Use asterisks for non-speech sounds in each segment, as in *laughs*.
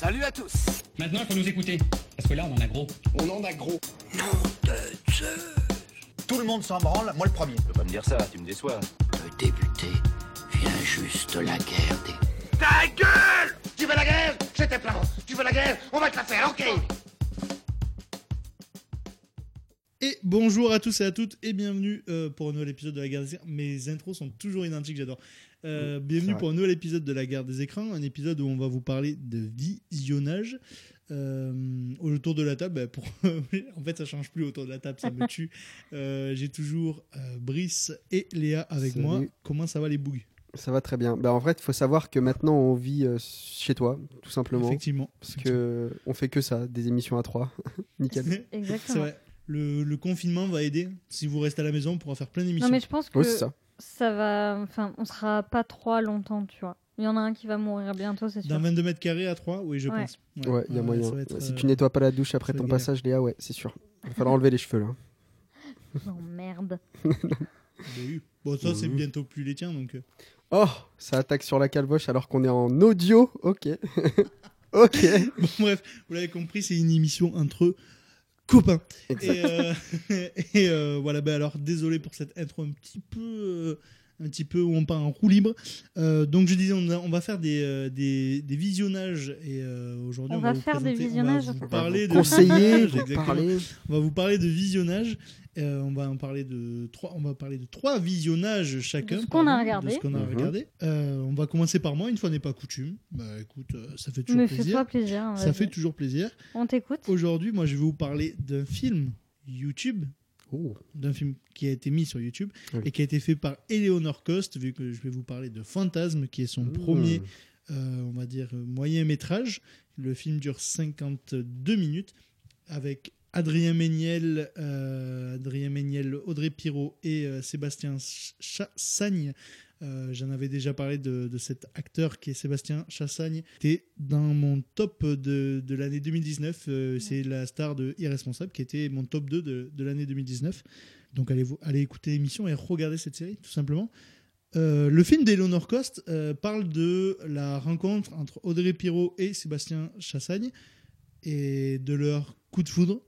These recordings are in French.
Salut à tous Maintenant, il faut nous écouter. Parce que là, on en a gros. On en a gros. Tout le monde s'en branle, moi le premier. Tu peux pas me dire ça, tu me déçois. peut débuter. Vient juste la guerre des... Ta gueule Tu veux la guerre? J'étais plein. Tu veux la guerre? On va te la faire, ok? Et bonjour à tous et à toutes et bienvenue euh, pour un nouvel épisode de la guerre des. Mes intros sont toujours identiques, j'adore. Euh, bienvenue pour un nouvel épisode de la guerre des écrans, un épisode où on va vous parler de visionnage. Euh, autour de la table, bah, pour... *laughs* en fait ça change plus autour de la table, ça me *laughs* tue. Euh, J'ai toujours euh, Brice et Léa avec Salut. moi. Comment ça va les bougs? Ça va très bien. Bah, en fait, il faut savoir que maintenant on vit euh, chez toi, tout simplement. Effectivement. Parce que on fait que ça, des émissions à trois. *laughs* Nickel. C'est Exactement. vrai. Le, le confinement va aider. Si vous restez à la maison, on pourra faire plein d'émissions. Non, mais je pense que Oui, c'est ça. va. Enfin, on sera pas trop longtemps, tu vois. Il y en a un qui va mourir bientôt, c'est sûr. Dans 22 mètres carrés à 3, oui, je Ouais. pense. Ouais, il y a moyen. Si euh, tu nettoies pas la douche après ton galère. passage, Léa, ouais, c'est sûr. Il va falloir enlever les cheveux là. *laughs* Oh merde. bah oui. Bon, ça, c'est Mhm. bientôt plus les tiens, donc. euh. Oh, ça attaque sur la calvoche alors qu'on est en audio. Ok. *laughs* ok. *laughs* Bon, bref, vous l'avez compris, c'est une émission entre copains. Exact. Et, euh, *laughs* et, euh, voilà, ben alors désolé pour cette intro un petit peu, euh, un petit peu où on part en roue libre. Euh, donc je disais, on, a- on va faire des, euh, des, des visionnages et euh, aujourd'hui On on, va vous faire des visionnages. On va vous va parler de conseiller, *laughs* vous parler. On va vous parler de visionnage. Euh, on va en parler de trois. On va parler de trois visionnages chacun. De ce qu'on a regardé. De ce qu'on a Mhm. regardé. Euh, on va commencer par moi. Une fois n'est pas coutume. Bah écoute, euh, ça fait toujours Mais plaisir. hein, Ça fait toujours plaisir. On t'écoute. Aujourd'hui, moi, je vais vous parler d'un film YouTube, Oh. d'un film qui a été mis sur YouTube Oui. et qui a été fait par Eleanor Cost, vu que je vais vous parler de Fantasme, qui est son Mmh. premier, euh, on va dire, moyen métrage. Le film dure 52 minutes avec Adrien Méniel, euh, Adrien Méniel, Audrey Pirot et euh, Sébastien Chassagne. Euh, J'en avais déjà parlé de, de cet acteur qui est Sébastien Chassagne. C'était dans mon top de, de l'année 2019. Euh, C'est la star de Irresponsable qui était mon top 2 de, de l'année 2019. Donc allez, allez écouter l'émission et regarder cette série, tout simplement. Euh, le film d'Eleanor Cost euh, parle de la rencontre entre Audrey Pirot et Sébastien Chassagne et de leur coup de foudre.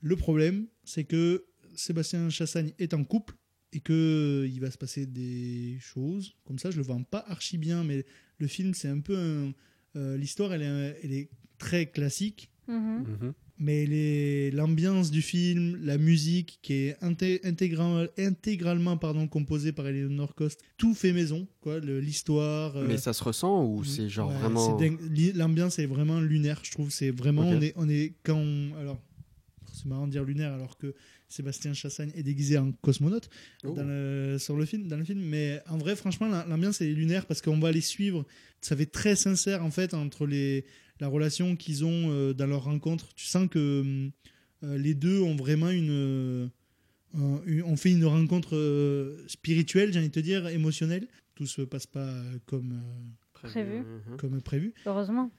Le problème, c'est que Sébastien Chassagne est en couple et que euh, il va se passer des choses comme ça. Je le vends pas archi bien, mais le film, c'est un peu un- euh, l'histoire, elle est, elle est très classique. Mhm. Mhm. Mais les- l'ambiance du film, la musique qui est inté- intégral- intégralement pardon, composée par Eleanor Cost, tout fait maison. quoi, le- L'histoire. euh, Mais ça se ressent ou c'est genre Ouais, vraiment. c'est L'ambiance est vraiment lunaire, je trouve. C'est vraiment. On, est, on est. Quand on- alors, c'est marrant de dire lunaire alors que Sébastien Chassagne est déguisé en cosmonaute Oh. dans le, sur le film, dans le film. Mais en vrai, franchement, la- l'ambiance est lunaire parce qu'on va les suivre. Ça fait très sincère en fait entre les, la relation qu'ils ont euh, dans leur rencontre. Tu sens que euh, les deux ont vraiment une. euh, une- on fait une rencontre euh, spirituelle, j'ai envie de te dire, émotionnelle. Tout se passe pas comme, euh, Prévu. Mhm. comme prévu. Heureusement.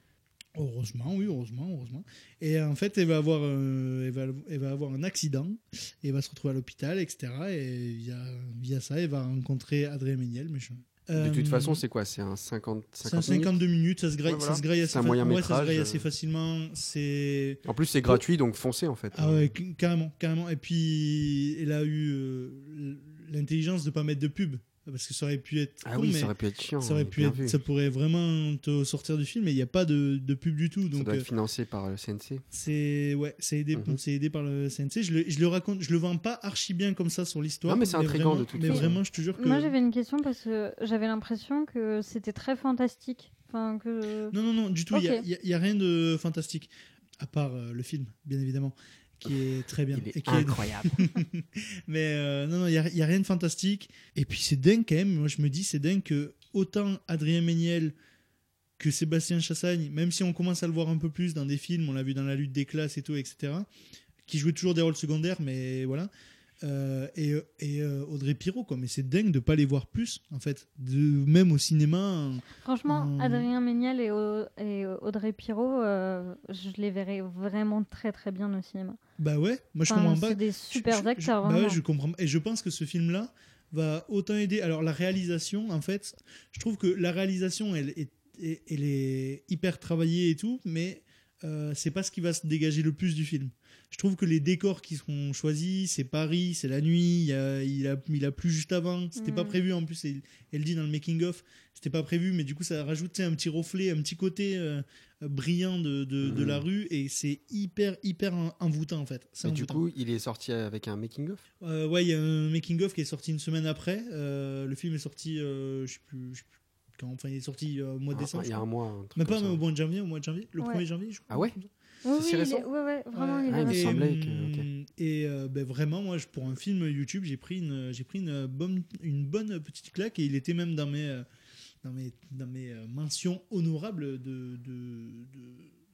Heureusement, oui, heureusement, heureusement. Et en fait, elle va avoir, euh, elle va, elle va avoir un accident, et elle va se retrouver à l'hôpital, etc. Et via, via ça, elle va rencontrer Adrien Méniel. méchant. De toute Euh, façon, c'est quoi? C'est un 50, c'est 50 un minutes? 52 minutes, ça se graille, Ouais, voilà. ça se graille assez, C'est un fa- moyen ouais, ça se graille assez facilement. C'est En plus, c'est gratuit, donc foncez en fait. ah ouais, carrément, carrément. Et puis, elle a eu euh, l'intelligence de pas mettre de pub, parce que ça aurait pu être Ah con, oui, mais ça aurait pu être chiant. ça aurait pu être, ça pourrait vraiment te sortir du film, mais il n'y a pas de, de pub du tout. Ça Donc, doit euh, être financé par le CNC. C'est ouais, c'est aidé, c'est aidé par le CNC. Je le, je le raconte, je le vends pas archi bien comme ça sur l'histoire. Non, mais c'est intriguant vraiment- de toute Mais façon. vraiment, je te jure que Moi, j'avais une question parce que j'avais l'impression que c'était très fantastique. Enfin, que. non, non, non, du tout. Il y a- y, y a rien de fantastique à part euh, le film, bien évidemment, qui est très bien Il est et qui *laughs* incroyable. mais euh, non, non, il y a, a rien de fantastique. Et puis c'est dingue quand même. Moi, je me dis, c'est dingue que autant Adrien Méniel que Sébastien Chassagne, même si on commence à le voir un peu plus dans des films, on l'a vu dans La lutte des classes et tout, etc., qui jouait toujours des rôles secondaires, mais voilà. Euh, et et euh, Audrey Pirot, quoi. Mais c'est dingue de pas les voir plus, en fait. De, même au cinéma. Franchement. Adrien Méniel et, Au- et Audrey Pirot, euh, je les verrais vraiment très très bien au cinéma. Bah ouais, moi je Enfin, comprends pas. C'est des Je- super je- je- acteurs. bah ouais, je comprends. Et je pense que ce film-là va autant aider. Alors la réalisation, en fait, je trouve que la réalisation, elle est, et- elle est hyper travaillée et tout, mais euh, c'est pas ce qui va se dégager le plus du film. Je trouve que les décors qui seront choisis, c'est Paris, c'est la nuit, il, a, il, a, il a plu juste avant, c'était pas Mhm. prévu en plus, elle, elle dit dans le making-of, c'était pas prévu, mais du coup ça a rajouté un petit reflet, un petit côté euh, brillant de, de, de la rue, et c'est hyper, hyper en- envoûtant en fait. Mais du coup, il est sorti avec un making-of Euh, ouais, il y a un making-of qui est sorti une semaine après. Euh, le film est sorti, euh, je sais plus, je sais plus quand, enfin il est sorti au mois de Ah, décembre. Il y a un mois. un truc comme pas ça. mais au mois de janvier, au mois de janvier, le Ouais. 1er janvier, je crois. Ah ouais Oui, si oui, il récent est- ouais, ouais, vraiment, Ouais. il est Ah, il me semblait que- hum, et, euh, ben, vraiment, moi, pour un film YouTube, j'ai pris une, j'ai pris une bonne, une bonne petite claque et il était même dans mes, euh, dans mes, dans mes euh, mentions honorables de, de, de,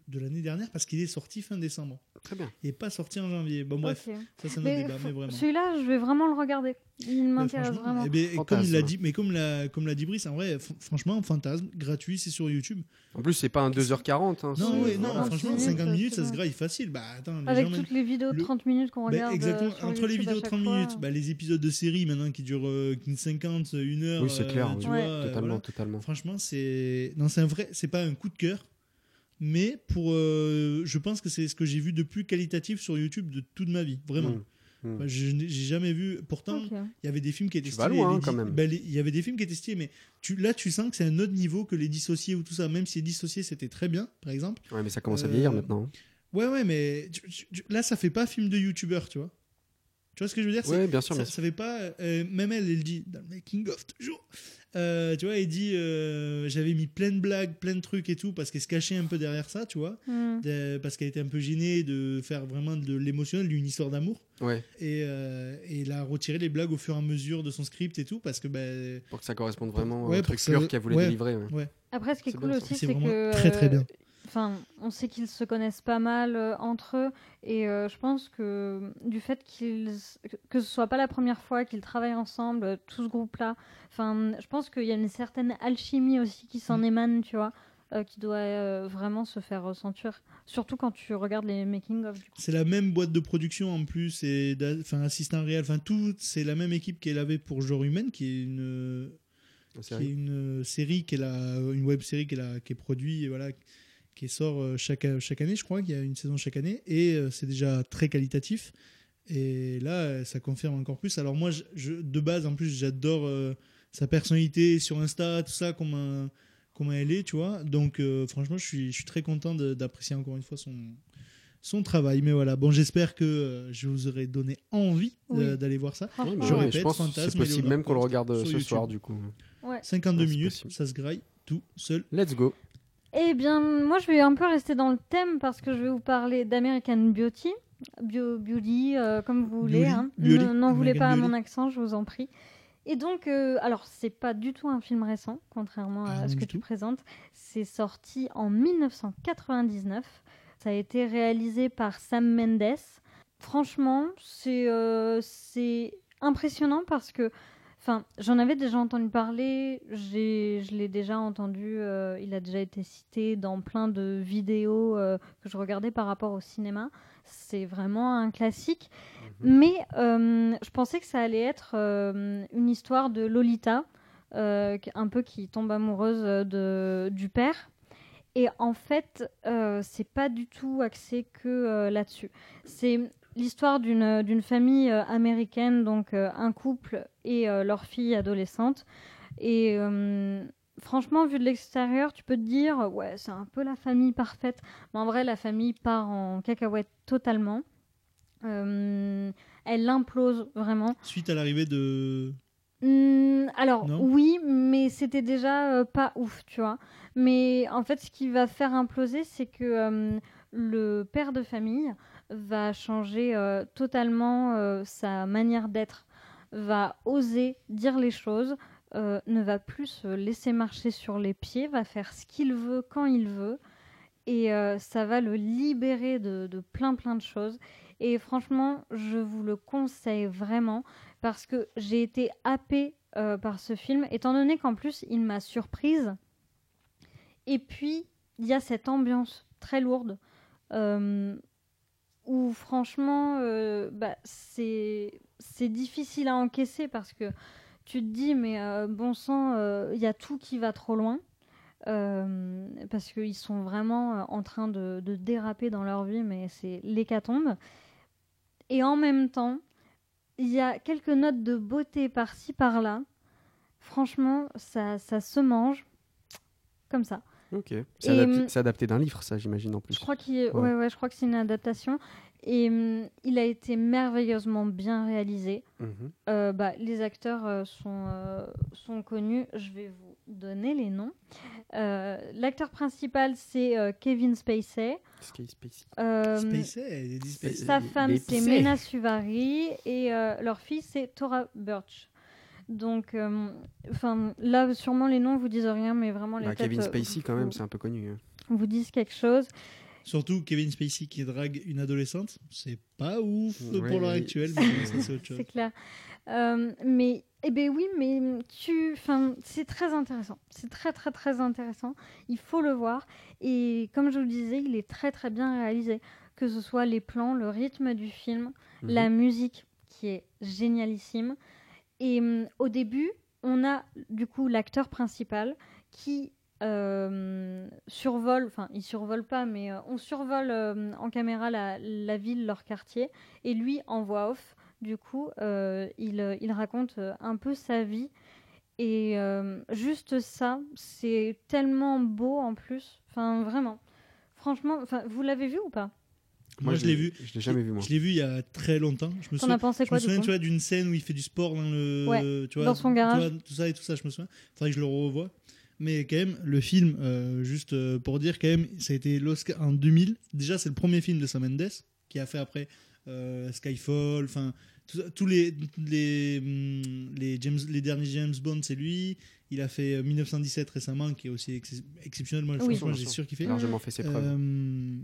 de l'année dernière parce qu'il est sorti fin décembre Très bien. et pas sorti en janvier. Bon bref, Ok. ça c'est notre Mais débat, f- mais vraiment. Celui-là, je vais vraiment le regarder. Il Mais m'intéresse vraiment. eh ben, comme l'a dit, mais comme l'a comme l'a dit Brice, en vrai, franchement, fantasme, gratuit, c'est sur YouTube. En plus, c'est pas un 2h40. Hein, Non, ouais, non, franchement, 50 50 minutes, ça se graille facile. Bah attends, les Avec gens, même- toutes les vidéos de le- 30 minutes qu'on Bah, regarde. euh, exactement, sur entre les YouTube vidéos de chaque 30 fois. minutes, bah, les épisodes de série maintenant qui durent euh, une 50, une heure. Oui, c'est clair, euh, oui. tu Ouais. vois, euh, Totalement, voilà. totalement. Franchement, c'est non, c'est un vrai, c'est pas un coup de cœur, mais pour, euh, je pense que c'est ce que j'ai vu de plus qualitatif sur YouTube de toute ma vie, vraiment. Mm. Mm. Enfin, je n'ai- jamais vu. Pourtant, il y avait des films qui étaient Tu vas stylés. loin, les hein, quand même. les- Il y avait des films qui étaient stylés, mais tu, là, tu sens que c'est un autre niveau que les dissociés ou tout ça. Même si les dissociés, c'était très bien, par exemple. Ouais, mais ça commence à Euh, vieillir maintenant. Ouais, ouais, mais tu- tu- tu- là, ça fait pas film de youtubeur, tu vois. Tu vois ce que je veux dire? C'est- Ouais, bien sûr, ça, bien sûr. ça fait pas. euh, même elle, elle dit dans le making of toujours. Euh, tu vois, elle dit euh, j'avais mis plein de blagues, plein de trucs et tout parce qu'elle se cachait un peu derrière ça, tu vois, de- parce qu'elle était un peu gênée de faire vraiment de l'émotionnel, d'une histoire d'amour. Ouais, Et, euh, et elle a retiré les blagues au fur et à mesure de son script et tout parce que ben, pour que ça corresponde vraiment Ouais, au truc pur qu'elle voulait ouais. délivrer. ouais. Après, ce qui est, cool bien, aussi, c'est c'est vraiment que. très, très bien. Enfin, on sait qu'ils se connaissent pas mal euh, entre eux. Et euh, je pense que du fait qu'ils. que ce soit pas la première fois qu'ils travaillent ensemble, euh, tout ce groupe-là. Enfin, je pense qu'il y a une certaine alchimie aussi qui s'en Mm. émane, tu vois. euh, qui doit euh, vraiment se faire ressentir. Surtout quand tu regardes les making-of. du coup. c'est la même boîte de production en plus et enfin assistant réel, enfin tout, c'est la même équipe qu'elle avait pour Genre Humaine qui est une qui est série. une euh, série qu'elle a une web série qu'elle a qui est produite et voilà qui sort euh, chaque chaque année je crois qu'il y a une saison chaque année et euh, c'est déjà très qualitatif et là euh, ça confirme encore plus alors moi je, je- de base en plus j'adore euh, sa personnalité sur Insta tout ça comment comment elle est tu vois donc euh, franchement je suis je suis très content d'apprécier encore une fois son son travail mais voilà bon j'espère que je vous aurai donné envie Oui. d'aller voir ça Franchement, mais Je répète, je pense Fantasme c'est possible même qu'on le regarde ce YouTube. soir du coup. ouais. 52 Ouais, c'est minutes possible. ça se graille tout seul Let's go. Eh bien, moi, je vais un peu rester dans le thème parce que je vais vous parler d'American Beauty. Bio, beauty, euh, comme vous voulez. Hein. N'en voulez pas à mon accent, je vous en prie. Et donc, euh, alors, c'est pas du tout un film récent, contrairement Ah, à ce non que tu tout. présentes. C'est sorti en 1999. Ça a été réalisé par Sam Mendes. Franchement, c'est euh, c'est impressionnant parce que Enfin, j'en avais déjà entendu parler, je l'ai déjà entendu, euh, il a déjà été cité dans plein de vidéos euh, que je regardais par rapport au cinéma. C'est vraiment un classique. Mais euh, je pensais que ça allait être une histoire de Lolita, un peu qui tombe amoureuse de, du père. Et en fait, c'est pas du tout axé que là-dessus. C'est l'histoire d'une d'une famille euh, américaine, donc euh, un couple et euh, leur fille adolescente. Et franchement, vu de l'extérieur, tu peux te dire, ouais, c'est un peu la famille parfaite. Mais en vrai, la famille part en cacahuète totalement. Euh, elle implose vraiment. suite à l'arrivée de Hmm, alors Non oui, mais c'était déjà euh, pas ouf, tu vois. Mais en fait, ce qui va faire imploser, c'est que euh, le père de famille va changer euh, totalement euh, sa manière d'être, va oser dire les choses, euh, ne va plus se laisser marcher sur les pieds, va faire ce qu'il veut quand il veut, et ça va le libérer de, plein plein de choses. Et franchement, je vous le conseille vraiment parce que j'ai été happée par ce film, étant donné qu'en plus, il m'a surprise. Et puis, il y a cette ambiance très lourde où, franchement, euh, bah, c'est difficile à encaisser parce que tu te dis, mais euh, bon sang, euh, il y a tout qui va trop loin. parce qu'ils sont vraiment en train de, de déraper dans leur vie, mais c'est l'hécatombe. Et en même temps, il y a quelques notes de beauté par-ci par-là. Franchement, ça, ça se mange comme ça. Ok. C'est Et, adapté, hum, c'est adapté d'un livre, ça, j'imagine en plus. Je crois Ouais. ouais, ouais, je crois que c'est une adaptation. Et hum, il a été merveilleusement bien réalisé. Mhm. Euh, bah, les acteurs euh, sont, euh, sont connus. Je vais vous donner les noms. Euh, L'acteur principal, c'est euh, Kevin Spacey. Sky Spacey? Euh, sa femme, c'est. Mena Suvari. Et euh, leur fille, c'est Tora Birch. Donc, euh, enfin, là, sûrement les noms vous disent rien, mais vraiment les Bah, têtes Kevin euh, Spacey, quand même, c'est un peu connu. hein. vous disent quelque chose. Surtout Kevin Spacey qui drague une adolescente, c'est pas ouf Ouais, pour l'heure actuelle, mais ça c'est autre *laughs* chose. C'est clair. Euh, mais, eh ben oui, mais tu, enfin, c'est très intéressant. C'est très, très, très intéressant. Il faut le voir. Et comme je vous le disais, il est très, très bien réalisé. Que ce soit les plans, le rythme du film, Mhm. la musique qui est génialissime. Et hum, au début, on a du coup l'acteur principal qui euh, survole, enfin il survole pas, mais euh, on survole euh, en caméra la, ville, leur quartier, et lui en voix off, du coup, il, il raconte un peu sa vie. Et juste ça, c'est tellement beau en plus. Enfin, vraiment. Franchement, vous l'avez vu ou pas? Moi, je l'ai vu. Je l'ai jamais vu, moi. Je l'ai vu il y a très longtemps. Je me souviens, pensé je quoi me du souviens tu vois, d'une scène où il fait du sport dans le, Ouais, tu vois, dans son tu garage. vois, tout ça et tout ça, je me souviens. Faudrait que je le revoie. Mais quand même, le film, euh, juste euh, pour dire quand même, ça a été l'Oscar en 2000. Déjà, c'est le premier film de Sam Mendes qui a fait après euh, Skyfall, enfin tous les les hum, les James les derniers James Bond, c'est lui. Il a fait euh, 1917 récemment, qui est aussi ex- exceptionnel. Moi, Oui. j'ai sûr qu'il fait. largement fait ses preuves. Euh,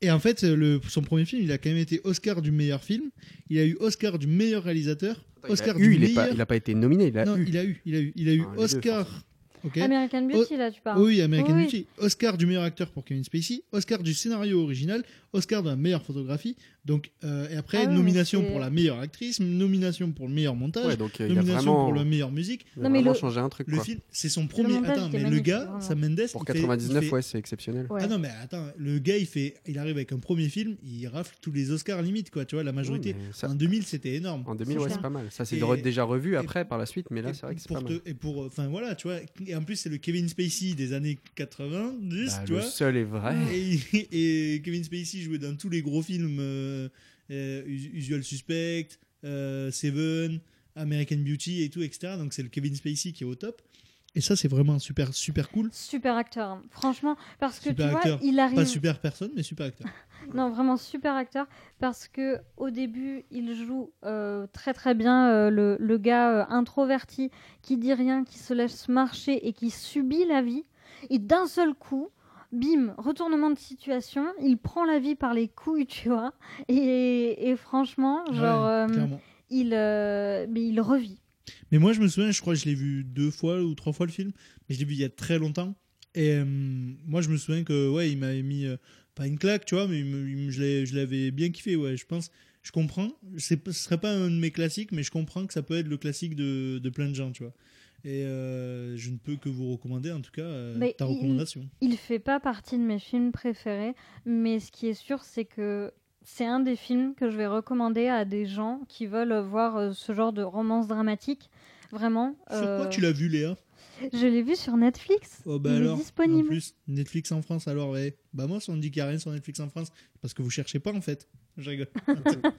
et en fait, le, son premier film, il a quand même été Oscar du meilleur film. Il a eu Oscar du meilleur réalisateur. il Oscar a du eu, il, est meilleur. pas, il a pas été nominé, il a non, eu. il a eu, il a eu, il a eu Ah, deux, Oscar. American Beauty, là, tu parles. Oui, American oui. Beauty. Oscar du meilleur acteur pour Kevin Spacey. Oscar du scénario original. Oscar de la meilleure photographie. Donc, euh, et après, Ah oui, nomination pour la meilleure actrice, nomination pour le meilleur montage, Ouais, donc euh, nomination vraiment, pour la meilleure musique. il a Non, mais vraiment le- changé un truc. Le quoi. film, c'est son premier. montage Attends, mais le gars, vraiment. Sam Mendes, Pour il fait- 99, il fait- ouais, c'est exceptionnel. Ouais. Ah non, mais attends, le gars, il fait, il arrive avec un premier film, il rafle tous les Oscars limite, quoi. Tu vois, la majorité. Ouais, mais ça- En 2000, c'était énorme. En 2000, C'est ouais, c'est pas mal. Ça, c'est Et- déjà revu et- après, par la suite, mais là, c'est vrai que c'est pas te- mal. Et pour, enfin voilà, tu vois. Et en plus, c'est le Kevin Spacey des années 90, Bah, tu le vois. seul est vrai. *laughs* Et, Kevin Spacey jouait dans tous les gros films euh, Usual Suspect, euh, Seven, American Beauty et tout, etc. Donc c'est le Kevin Spacey qui est au top. Et ça, c'est vraiment super, super cool. Super acteur, hein. franchement, parce que Super tu acteur. vois, il arrive. Pas super personne, mais super acteur. *laughs* Non, vraiment super acteur parce que au début, il joue euh, très très bien euh, le, le gars euh, introverti qui dit rien, qui se laisse marcher et qui subit la vie. Et d'un seul coup, bim, retournement de situation, il prend la vie par les couilles, *laughs* tu vois. Et, et franchement, genre, Ouais, euh, il, euh, mais il revit. Mais moi, je me souviens, je crois que je l'ai vu deux fois ou trois fois le film, mais je l'ai vu il y a très longtemps. Et euh, moi, je me souviens que, ouais, il m'avait mis, pas une claque, tu vois, mais il me- il me- je l'avais bien kiffé, ouais, je pense. Je comprends, ce serait pas un de mes classiques, mais je comprends que ça peut être le classique de, de plein de gens, tu vois. Et euh, je ne peux que vous recommander, en tout cas, euh, ta il- recommandation. Il fait pas partie de mes films préférés, mais ce qui est sûr, c'est que c'est un des films que je vais recommander à des gens qui veulent voir euh, ce genre de romance dramatique. Vraiment. Sur quoi tu l'as vu, Léa? Je l'ai vu sur Netflix. Oh, bah il alors, est en disponible. plus, Netflix en France, alors, ouais. Bah, moi, si on dit qu'il n'y a rien sur Netflix en France, parce que vous cherchez pas, en fait. Je rigole.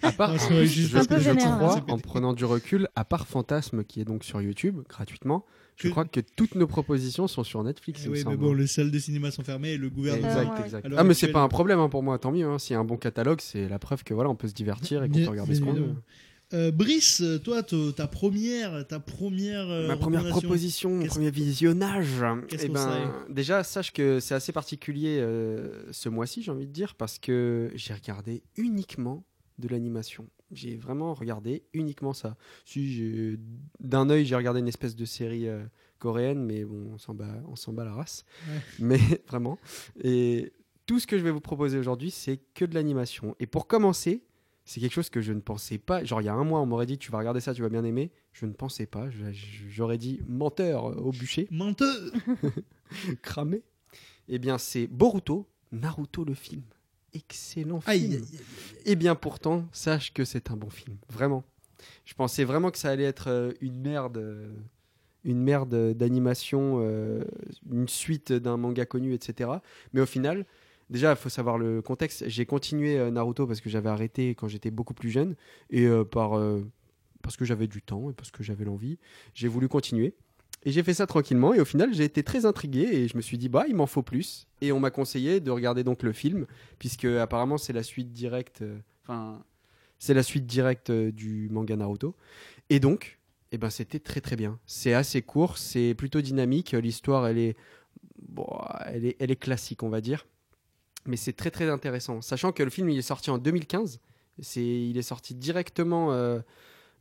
À part, Non, je, crois, en prenant du recul, à part Fantasme, qui est donc sur YouTube, gratuitement, je Que- crois que toutes nos propositions sont sur Netflix. Eh oui, mais bon, les salles de cinéma sont fermées et le gouvernement. Exact, ouais. exact. Ah, mais c'est pas un problème hein, pour moi, tant mieux. hein. S'il y a un bon catalogue, c'est la preuve que voilà, on peut se divertir et qu'on peut regarder ce qu'on veut. Euh, Brice, toi, to- ta première, ta première, euh, Ma première proposition, mon premier visionnage. Qu'est-ce eh ben, déjà, sache que c'est assez particulier euh, ce mois-ci, j'ai envie de dire, parce que j'ai regardé uniquement de l'animation. J'ai vraiment regardé uniquement ça. Si d'un œil, j'ai regardé une espèce de série coréenne, mais bon, on s'en bat, on s'en bat la race. Ouais. *laughs* Mais vraiment. Et tout ce que je vais vous proposer aujourd'hui, c'est que de l'animation. Et pour commencer, C'est quelque chose que je ne pensais pas. Genre, il y a un mois, on m'aurait dit Tu vas regarder ça, tu vas bien aimer. Je ne pensais pas. J'aurais dit menteur euh, au bûcher, Menteur *laughs* cramé. Eh bien, c'est Boruto, Naruto le film. Excellent film. Aïe, aïe, aïe. Eh bien pourtant, sache que c'est un bon film, vraiment. Je pensais vraiment que ça allait être euh, une merde, euh, une merde d'animation, une suite d'un manga connu, etc. Mais au final, déjà, il faut savoir le contexte. J'ai continué euh, Naruto parce que j'avais arrêté quand j'étais beaucoup plus jeune et euh, par euh, parce que j'avais du temps et parce que j'avais l'envie, j'ai voulu continuer. Et j'ai fait ça tranquillement et au final j'ai été très intrigué et je me suis dit bah il m'en faut plus. Et on m'a conseillé de regarder donc le film puisque apparemment c'est la suite directe enfin c'est la suite directe du manga Naruto. Et donc eh ben c'était très très bien. C'est assez court c'est plutôt dynamique. L'histoire elle est bon, elle est elle est classique on va dire mais c'est très très intéressant sachant que le film il est sorti en 2015 c'est il est sorti directement euh,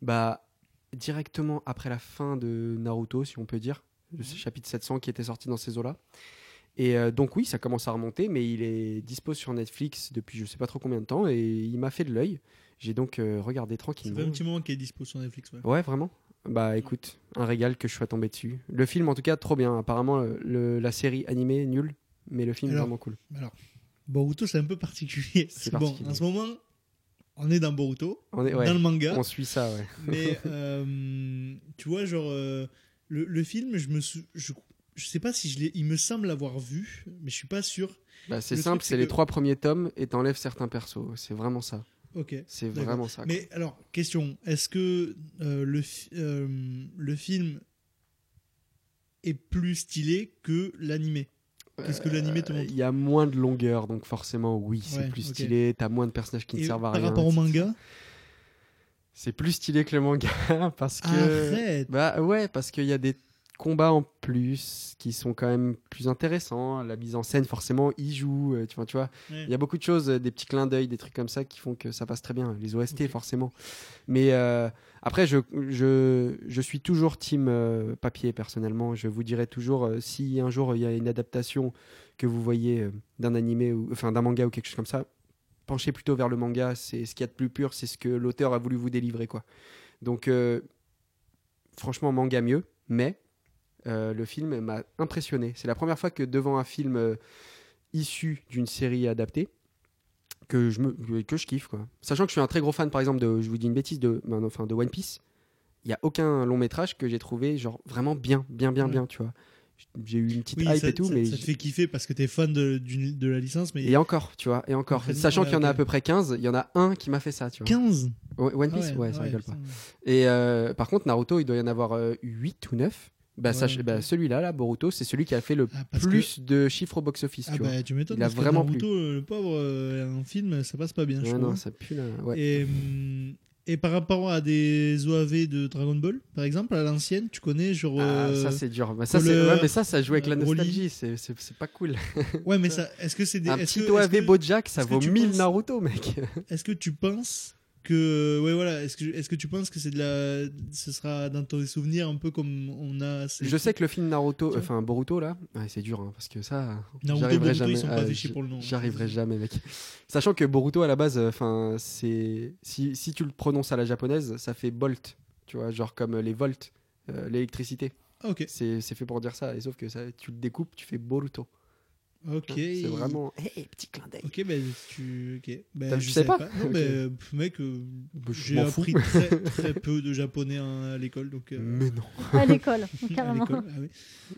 bah directement après la fin de Naruto si on peut dire le chapitre 700 qui était sorti dans ces eaux là et euh, donc oui, ça commence à remonter, mais il est dispo sur Netflix depuis je sais pas trop combien de temps et il m'a fait de l'œil. J'ai donc euh, regardé Ça tranquillement. fait un petit moment qu'il est dispo sur Netflix. Ouais. Ouais, vraiment. Bah écoute, un régal que je sois tombé dessus. Le film en tout cas trop bien. Apparemment le- la série animée nulle, mais le film Alors, vraiment cool. Alors, Boruto, c'est un peu particulier. C'est Bon, particulier. en ce moment, on est dans Boruto, On est ouais, dans le manga. on suit ça ouais. *laughs* Mais *laughs* euh, tu vois, genre, euh, le, le film, je me sou- je, je sais pas si je l'ai. Il me semble l'avoir vu, mais je suis pas sûr. Bah, c'est Le simple, c'est les trois premiers tomes et t'enlèves certains persos. C'est vraiment ça. Ok. C'est vraiment ça. quoi. Mais alors, question est-ce que euh, le, fi- le film est plus stylé que l'animé? Qu'est-ce que l'animé te Euh, montre Il y a moins de longueur, donc forcément oui, c'est Ouais, plus stylé. T'as moins de personnages qui ne servent à par rien. rapport au manga C'est plus stylé que le manga *laughs* parce que Arrête bah ouais parce qu'il y a des combats en plus qui sont quand même plus intéressants. La mise en scène forcément y joue. euh, Tu vois, tu vois. Ouais. Il y a beaucoup de choses, euh, des petits clins d'œil, des trucs comme ça qui font que ça passe très bien. Les OST Ok. forcément. Mais euh, après je, je je suis toujours team euh, papier personnellement. Je vous dirai toujours euh, si un jour il y a une adaptation que vous voyez euh, d'un animé ou enfin d'un manga ou quelque chose comme ça penchez plutôt vers le manga, c'est ce qu'il y a de plus pur, c'est ce que l'auteur a voulu vous délivrer. quoi. Donc, franchement, manga mieux, mais le film m'a impressionné. C'est la première fois que devant un film issu d'une série adaptée, que je, me, que je kiffe. Quoi. Sachant que je suis un très gros fan, par exemple, de, je vous dis une bêtise, de, ben, enfin, de One Piece, il n'y a aucun long métrage que j'ai trouvé genre vraiment bien, bien, bien, Ouais. bien, tu vois. J'ai eu une petite Oui, hype ça, et tout, ça- mais ça te fait kiffer parce que t'es fan de, de la licence, mais et encore, tu vois, et encore. Sachant ouais, qu'il y en a à peu près 15, il y en a un qui m'a fait ça, tu vois. 15 Ouais, One Ah Piece, ouais, ça ouais, rigole pas. Et euh, par contre, Naruto, il doit y en avoir 8 ou 9. Bah, Ouais, bah, celui-là, là, Boruto, c'est celui qui a fait le Ah, plus de chiffres au box-office. Ah bah tu m'étonnes que vraiment Naruto, euh, le pauvre, euh, un film, ça passe pas bien, Ouais, non, ça pue là. Et, hum, et par rapport à des OAV de Dragon Ball, par exemple, à l'ancienne, tu connais genre. Ah, euh, ça c'est dur. Bah, ça, Couleur, mais ça, ça joue avec la euh, nostalgie. C'est pas cool. *laughs* Ouais, mais *laughs* ça, est-ce que c'est des. Un petit que- OAV Bojack, ça vaut tu 1000 penses- Naruto, mec. *laughs* Est-ce que tu penses que. Ouais, voilà. Est-ce que, est-ce que tu penses que c'est de la. Ce sera dans tes souvenirs un peu comme on a. ces Je sais que le film Naruto, enfin Boruto là, ouais, c'est dur hein, parce que ça, j'arriverai jamais. ils sont pas à- fait chier pour le nom. J'y arriverai jamais, mec. Sachant que Boruto à la base, enfin, c'est si, si tu le prononces à la japonaise, ça fait Bolt, tu vois, genre comme les volts, euh, l'électricité. Ah, ok. C'est c'est fait pour dire ça, et sauf que ça, tu le découpes, tu fais Boruto. Ok. C'est vraiment, hé, petit clin d'œil. Ok, ben tu. Ok. Ben, je sais pas Non, mais pff, mec, euh, Bah, j'ai appris très, *laughs* très peu de japonais hein, à l'école, donc. euh, Mais non, À l'école, *laughs* carrément. ah oui.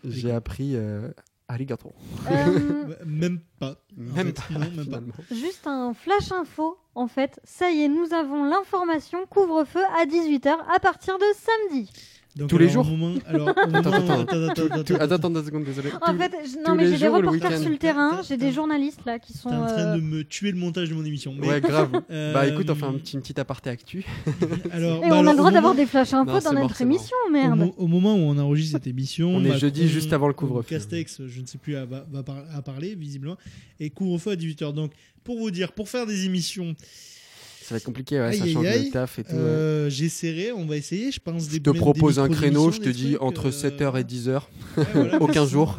j'ai appris euh, arigato. Euh, *laughs* Même pas. en Même fait. pas, Non, même pas. finalement. juste un flash info, en fait. Ça y est, nous avons l'information couvre-feu à 18h à partir de samedi. Donc, Tous les alors, au jours moment- alors, au Attends, moment- attends. attends, attends, attends, Attends, attends deux secondes, désolé. En Tout- fait, je- tous non, mais j'ai des reporters sur le terrain, j'ai des journalistes là qui sont. T'es en train euh, de me tuer le montage de mon émission. Mais, Ouais, grave. euh, *laughs* Bah écoute, on fait un petit, une petite aparté actu. *laughs* alors, Et bah, on alors, a au le droit d'avoir des flash infos dans mort, notre mort. émission, Au, merde. mo- au moment où on enregistre cette émission, On est Macron jeudi, juste avant le couvre-feu. ou Castex, je ne sais plus, à, va, va par- à parler visiblement, et couvre-feu à 18h. Donc, pour vous dire, pour faire des émissions, Ça va être compliqué, ouais, Aïe, sachant aïe, que aïe. le taf et tout. ouais. euh, j'essaierai, on va essayer, je pense. Je te propose un créneau, je te dis trucs, entre euh, 7h et 10h. ouais, voilà, *laughs* Aucun jour.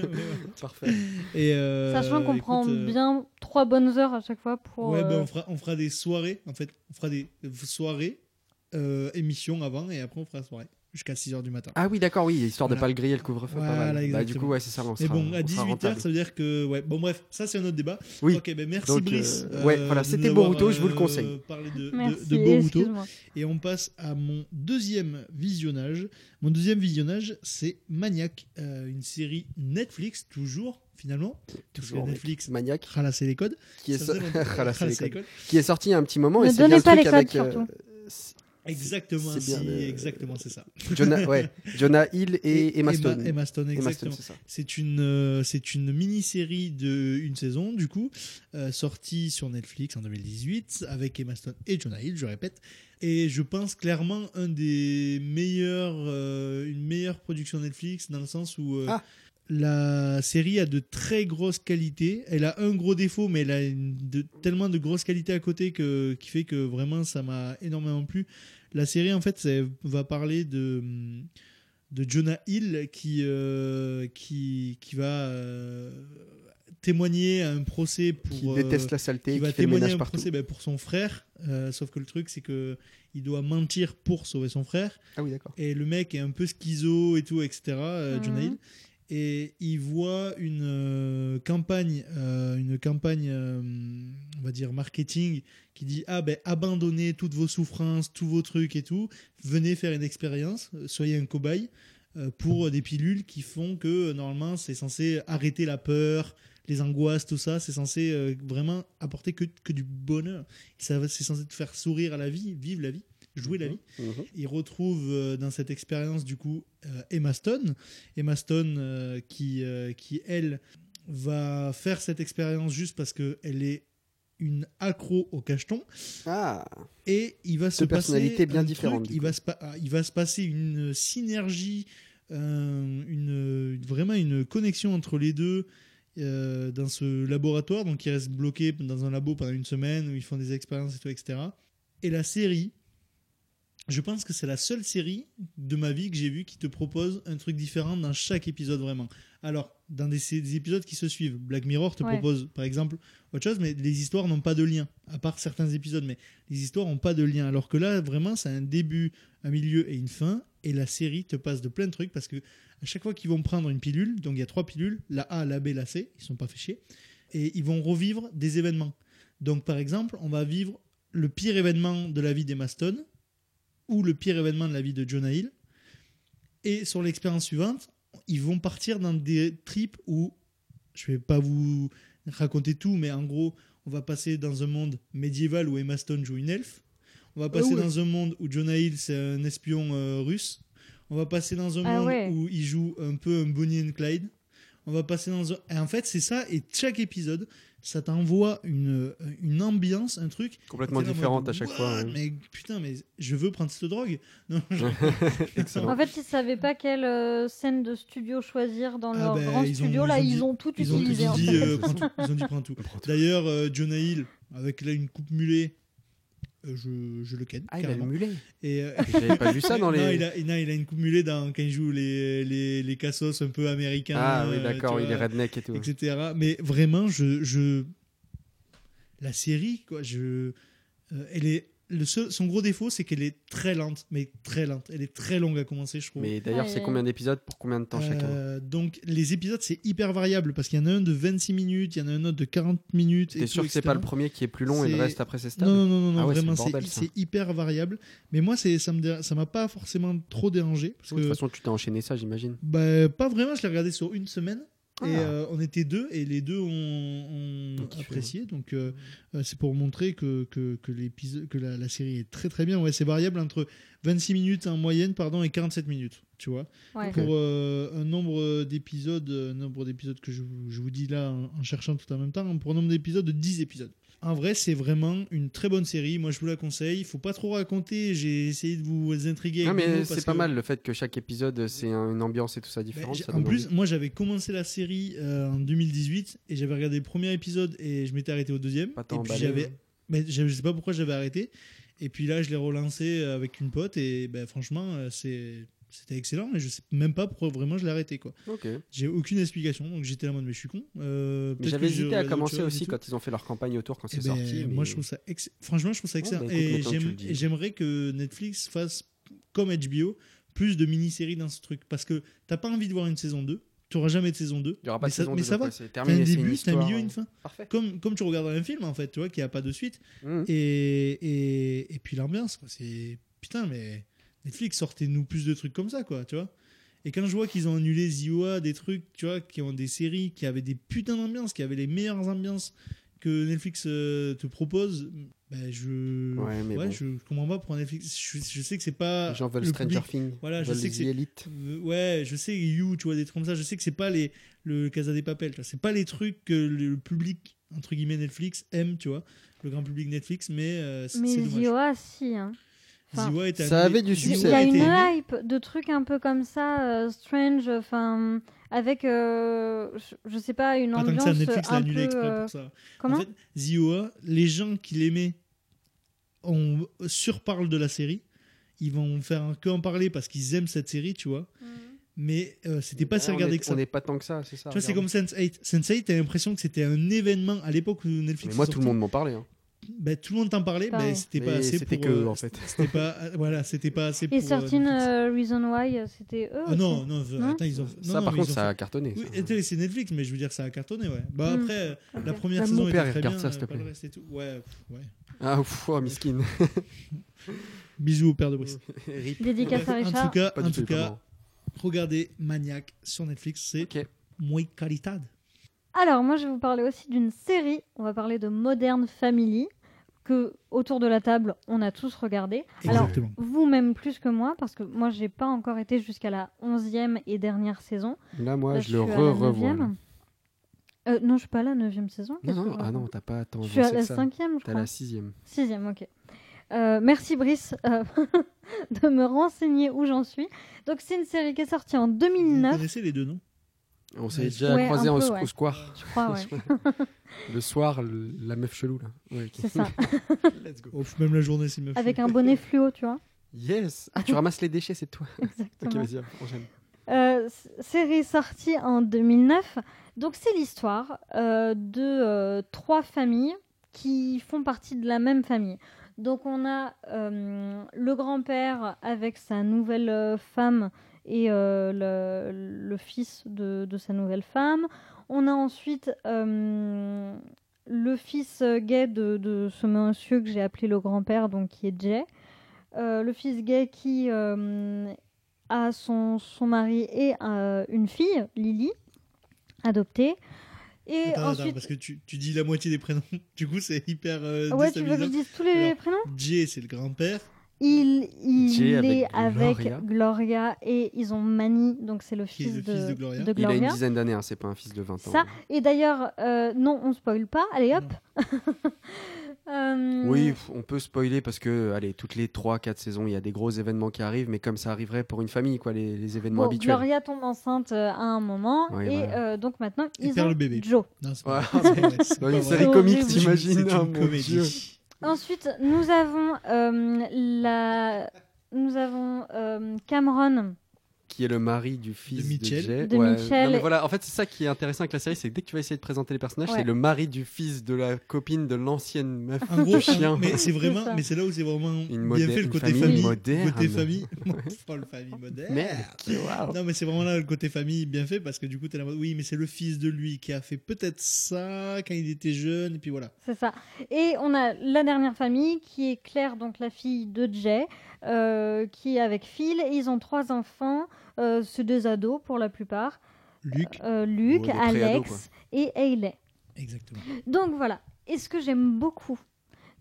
*laughs* Parfait. Et, euh, Sachant qu'on prend euh, bien trois bonnes heures à chaque fois pour. Ouais, ben, euh, on, fera, on fera des soirées, en fait. On fera des soirées, euh, émissions avant, et après on fera la soirée. Jusqu'à 6h du matin. Ah oui, d'accord, oui, histoire de Voilà. pas le griller le couvre-feu. pas Voilà, mal. Bah, du coup, ouais, c'est ça. On Mais bon, à on sera 18h, rentable. ça veut dire que. Ouais, bon, bref, ça c'est un autre débat. Oui. Ok, ben merci Donc, Brice. euh, ouais, voilà, de c'était Boruto, je vous le euh, conseille. de, de- Merci, de Boruto. Et on passe à mon deuxième visionnage. Mon deuxième visionnage, c'est Maniac, euh, une série Netflix, toujours, finalement. Toujours Netflix, maniaque ralasser les codes. qui est, so-. *laughs* Ralasser les Ralasser les codes. qui est sorti il y a un petit moment Ne et donnez pas les codes, avec euh, surtout. Exactement, C'est si, exactement, c'est ça. Jonah, ouais, *laughs* Jonah Hill et, Emma Stone. Emma Stone, Emma Stone, exactement. c'est ça. C'est une, euh, c'est une mini-série de une saison, du coup, euh, sortie sur Netflix en 2018, avec Emma Stone et Jonah Hill, je répète. Et je pense clairement un des meilleurs, euh, une meilleure production Netflix, dans le sens où Ah. la série a de très grosses qualités. Elle a un gros défaut, mais elle a une- de, tellement de grosses qualités à côté que, qui fait que vraiment ça m'a énormément plu. La série, en fait, ça va parler de de Jonah Hill qui, euh, qui, qui va euh, témoigner à un procès pour. Qui euh, déteste la saleté, qui qui, va le témoigner à un partout. procès ben, pour son frère. euh, sauf que le truc, c'est que il doit mentir pour sauver son frère. Ah oui, d'accord. Et le mec est un peu schizo et tout, etc. euh, Mhm. Jonah Hill. Et il voit une euh, campagne, euh, une campagne, euh, on va dire marketing, qui dit ah ben abandonnez toutes vos souffrances, tous vos trucs et tout, venez faire une expérience, soyez un cobaye pour des pilules qui font que normalement c'est censé arrêter la peur, les angoisses, tout ça, c'est censé vraiment apporter que, que du bonheur. C'est censé te faire sourire à la vie, vivre la vie, jouer la vie. Mhm. il retrouve euh, dans cette expérience du coup euh, Emma Stone. Emma Stone euh, qui, qui elle va faire cette expérience juste parce qu'elle est une accro au cacheton. Ah, et il va se passer bien du il va se ah, il va se passer une synergie euh, une vraiment une connexion entre les deux euh, dans ce laboratoire. Donc ils restent bloqués dans un labo pendant une semaine où ils font des expériences et tout etc et la série je pense que c'est la seule série de ma vie que j'ai vue qui te propose un truc différent dans chaque épisode vraiment. Alors, dans des, épisodes qui se suivent, Black Mirror te Ouais. propose par exemple autre chose, mais les histoires n'ont pas de lien, à part certains épisodes, mais les histoires n'ont pas de lien. Alors que là, vraiment, c'est un début, un milieu et une fin, et la série te passe de plein de trucs parce que à chaque fois qu'ils vont prendre une pilule, donc il y a trois pilules, la A, la B, la C, ils sont pas fait chier, et ils vont revivre des événements. Donc par exemple, on va vivre le pire événement de la vie d'Emma Stone, ou le pire événement de la vie de Jonah Hill. Et sur l'expérience suivante, ils vont partir dans des trips où, je vais pas vous raconter tout, mais en gros, on va passer dans un monde médiéval où Emma Stone joue une elfe. On va passer ouais. dans un monde où Jonah Hill, c'est un espion euh, russe. On va passer dans un Ah monde ouais. où il joue un peu un Bonnie and Clyde. On va passer dans un... Et en fait, c'est ça. Et chaque épisode, ça t'envoie une, une ambiance, un truc complètement différente à chaque fois. ouais. Mais putain, mais je veux prendre cette drogue. *laughs* Non, je- *laughs* Excellent. En fait, ils savaient pas quelle euh, scène de studio choisir dans Ah leur ben, grand ont- studio. ils Là, ont ils ont tout Ils ont tous utilisé. euh. Ils ont dit *laughs* prends tout. D'ailleurs, euh, Jonah Hill, avec là une coupe mulet, euh, je, je le ken. Ah, il a le carrément. mulet. Et, euh, *laughs* J'avais pas vu ça dans non, les. il a, non, il a une coupe mulet dans, quand il joue les, les, les cassos un peu américains. Ah oui, euh, d'accord, il est redneck et tout. etc. Mais vraiment, je, je... la série, quoi, je, euh, elle est le seul, son gros défaut, c'est qu'elle est très lente, mais très lente. Elle est très longue à commencer, je trouve. Mais d'ailleurs, Ouais, c'est ouais. combien d'épisodes pour combien de temps chacun? Euh, donc les épisodes c'est hyper variable parce qu'il y en a un de 26 minutes, il y en a un autre de 40 minutes. et T'es tout, sûr que c'est pas le premier qui est plus long et le reste après c'est stable? Non, non, non, non, Ah ouais, vraiment c'est bordel, ça. c'est hyper variable. Mais moi c'est ça me dé- ça m'a pas forcément trop dérangé parce De toute que façon, tu t'es enchaîné ça, j'imagine. bah, pas vraiment. Je l'ai regardé sur une semaine. Et Ah. euh, on était deux et les deux ont, Donc, apprécié. Donc euh, euh, c'est pour montrer que, que, que, l'épisode- que la, la série est très très bien. Ouais, c'est variable entre 26 minutes en moyenne pardon, et 47 minutes. Tu vois Ouais. pour euh, un nombre d'épisodes, un nombre d'épisodes que je vous, je vous dis là en, en cherchant tout en même temps, pour un nombre d'épisodes de 10 épisodes. En vrai, c'est vraiment une très bonne série. Moi, je vous la conseille. Il faut pas trop raconter. J'ai essayé de vous intriguer. Non, mais c'est pas que- mal le fait que chaque épisode, c'est un- une ambiance et tout ça différente. j'ai- ça en plus, envie. moi, j'avais commencé la série euh, en 2018 et j'avais regardé le premier épisode et je m'étais arrêté au deuxième. Pas et puis j'avais, hein. mais je je sais pas pourquoi j'avais arrêté. Et puis là, je l'ai relancé avec une pote et ben, franchement, euh, c'est C'était excellent, mais je sais même pas pourquoi vraiment je l'ai arrêté. quoi. J'ai aucune explication, donc j'étais là en mode, mais je suis con. Euh, Mais j'avais hésité à commencer aussi quand ils ont fait leur campagne autour quand Eh c'est ben, sorti. Moi, mais- je trouve ça ex- franchement, je trouve ça excellent. bah, écoute, et j'aimerais que Netflix fasse comme HBO plus de mini-séries dans ce truc. Parce que t'as pas envie de voir une saison 2. Tu n'auras jamais de saison 2. Il n'y aura pas mais de ça, saison mais 2, ça va. T'as un début, t'as un milieu, euh, une fin. Parfait. Comme, comme tu regardes un film, en fait, tu vois, qu'il n'y a pas de suite. Mhm. Et, et, et puis l'ambiance, quoi. C'est. Putain, mais Netflix, sortez-nous plus de trucs comme ça, quoi, tu vois. Et quand je vois qu'ils ont annulé ZOA, des trucs, tu vois, qui ont des séries qui avaient des putains d'ambiances, qui avaient les meilleures ambiances que Netflix euh, te propose, ben je. Ouais, mais bon. je comprends pas pour Netflix. Je, je sais que c'est pas. Les gens veulent le Stranger Things. Voilà, je sais que The c'est- euh, Ouais, je sais, You, tu vois, des trucs comme ça. Je sais que c'est pas les, le Casa des Papel, tu vois. C'est pas les trucs que le public, entre guillemets, Netflix aime, tu vois. Le grand public Netflix, mais euh, c'est Mais. ZOA, si. hein. Enfin, ZOA était Ça avait du Il y succès. a une hype de trucs un peu comme ça, euh, strange, enfin, avec, euh, je, je sais pas, une que ambiance ça, Netflix l'a un annulé peu. exprès euh, pour ça. comment en fait, ZOA, les gens qui l'aimaient, on surparle de la série. Ils vont faire que en parler parce qu'ils aiment cette série, tu vois. Mais euh, c'était pas si regardé que ça. On n'est pas tant que ça, c'est ça. Tu vois, c'est comme Sense8. Sense8, t'as l'impression que c'était un événement à l'époque où Netflix. Mais moi, tout le monde m'en parlait. hein. Ben, tout le monde t'en parlait, mais c'était pas assez c'était pour. que, euh, en fait. C'était pas, euh, voilà, c'était pas assez pour. Et euh, 13 Netflix. euh, Reason Why, c'était eux Ah non, non, Non attends, ils ont. non, Ça, non, par contre, ont ça fait- a cartonné. Oui, c'est Netflix, mais je veux dire, ça a cartonné, ouais. Bah Hmm. après, la première Même saison mon était père, il très regarde bien, ça, s'il te pas plaît. le reste et tout. Ouais, pff, ouais. Ah, ouf, oh, miskin. *laughs* Bisous au père de Brice. *laughs* Dédicace à en tout Richard. cas, en tout cas, regardez Maniac sur Netflix, c'est muy calidad. Alors, moi, je vais vous parler aussi d'une série. On va parler de Modern Family, que autour de la table, on a tous regardé. Alors, Exactement. vous-même plus que moi, parce que moi, j'ai pas encore été jusqu'à la 11e et dernière saison. Là, moi, Là, je le à re-revois. là. 9e. Euh, non, je suis pas à la 9e saison. Non, non, ah non, t'as pas tant Je suis à la que ça. 5e, je T'as crois. la sixième. Sixième, ok. Euh, merci Brice euh, *laughs* de me renseigner où j'en suis. Donc c'est une série qui est sortie en Vous 2009, connaissez les deux noms? On s'est déjà ouais, croisé peu, au ouais. square. je crois, ouais. *laughs* Le soir, le- la meuf chelou, là. Ouais, ok. C'est ça. *laughs* Let's go. Oh, Même la journée, c'est meuf. Avec un bonnet fluo, tu vois. Yes. Ah, tu ramasses les déchets, c'est toi. ok, Exactement. vas-y, enchaîne. Euh, s- série sortie en 2009. Donc c'est l'histoire euh, de euh, trois familles qui font partie de la même famille. Donc on a euh, le grand-père avec sa nouvelle euh, femme et euh, le, le fils de, de sa nouvelle femme. On a ensuite euh, le fils gay de, de ce monsieur que j'ai appelé le grand-père, donc qui est Jay. Euh, le fils gay qui euh, a son, son mari et euh, une fille, Lily, adoptée. Et Attends, attends, ensuite. parce que tu, tu dis la moitié des prénoms. *laughs* Du coup, c'est hyper ouais, tu veux que je dise tous les Alors, prénoms? Jay, c'est le grand-père. Il, est avec avec Gloria. Gloria. et ils ont Manny, donc c'est le fils, le de, fils de Gloria. de Il a une dizaine d'années, hein, c'est pas un fils de 20 ans. Ça, et d'ailleurs, euh, non, on spoil pas. Allez hop. *laughs* Euh, Oui, on peut spoiler parce que, allez, toutes les 3-4 saisons, il y a des gros événements qui arrivent, mais comme ça arriverait pour une famille, quoi, les, les événements bon, habituels. Gloria tombe enceinte euh, à un moment et voilà. euh, donc maintenant Il ils perd ont le bébé. Joe. Non, c'est Ouais. *laughs* une série comique, t'imagines C'est une mon Dieu. comédie. Ensuite, nous avons euh, la, nous avons euh, Cameron. Qui est le mari du fils de, Mitchell. Jay. De Ouais. Mitchell. Non, mais voilà, en fait, c'est ça qui est intéressant avec la série, c'est que dès que tu vas essayer de présenter les personnages, Ouais. c'est le mari du fils de la copine de l'ancienne meuf En gros, du chien. mais c'est vraiment, mais c'est là où c'est vraiment Une bien fait le une côté famille famille, moderne. côté famille, *laughs* pas *laughs* le famille moderne. Merde. Non, mais c'est vraiment là le côté famille bien fait parce que du coup, t'es là, oui, mais c'est le fils de lui qui a fait peut-être ça quand il était jeune, et puis voilà. C'est ça. Et on a la dernière famille qui est Claire, donc la fille de Jay, euh, qui est avec Phil. Et ils ont trois enfants, euh, c'est deux ados pour la plupart. Luc, Euh, Luc, Ouais, des pré-ados, Alex et Hayley. exactement. Donc voilà. Et ce que j'aime beaucoup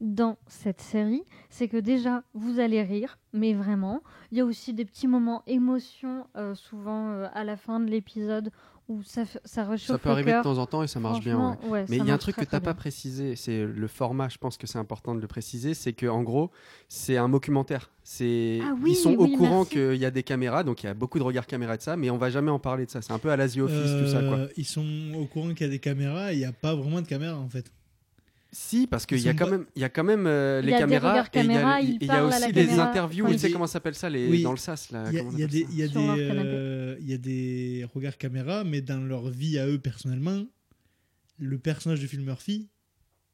dans cette série, c'est que déjà, vous allez rire, mais vraiment. Il y a aussi des petits moments émotion, euh, souvent euh, à la fin de l'épisode, où ça, f- ça réchauffe Ça peut le arriver de temps en temps et ça marche bien. ouais. Franchement, ouais, Mais il y a un truc très, que tu n'as pas précisé, c'est le format, je pense que c'est important de le préciser, c'est que en gros, c'est un documentaire. C'est Ah oui, ils sont oui, au courant qu'il y a des caméras, donc il y a beaucoup de regards caméra de ça, mais on va jamais en parler de ça. C'est un peu à la The Office tout ça quoi. Euh, Ils sont au courant qu'il y a des caméras et il n'y a pas vraiment de caméras en fait. Si, parce qu'il y a quand même, il y a quand même euh, Il les des caméras et il y a, ils il y a aussi caméra. interviews. Enfin, tu sais comment ça s'appelle ça les, Oui. dans le sas là Il y a, y des, y des, euh, y a des regards caméra, mais dans leur vie à eux personnellement, le personnage de Phil Murphy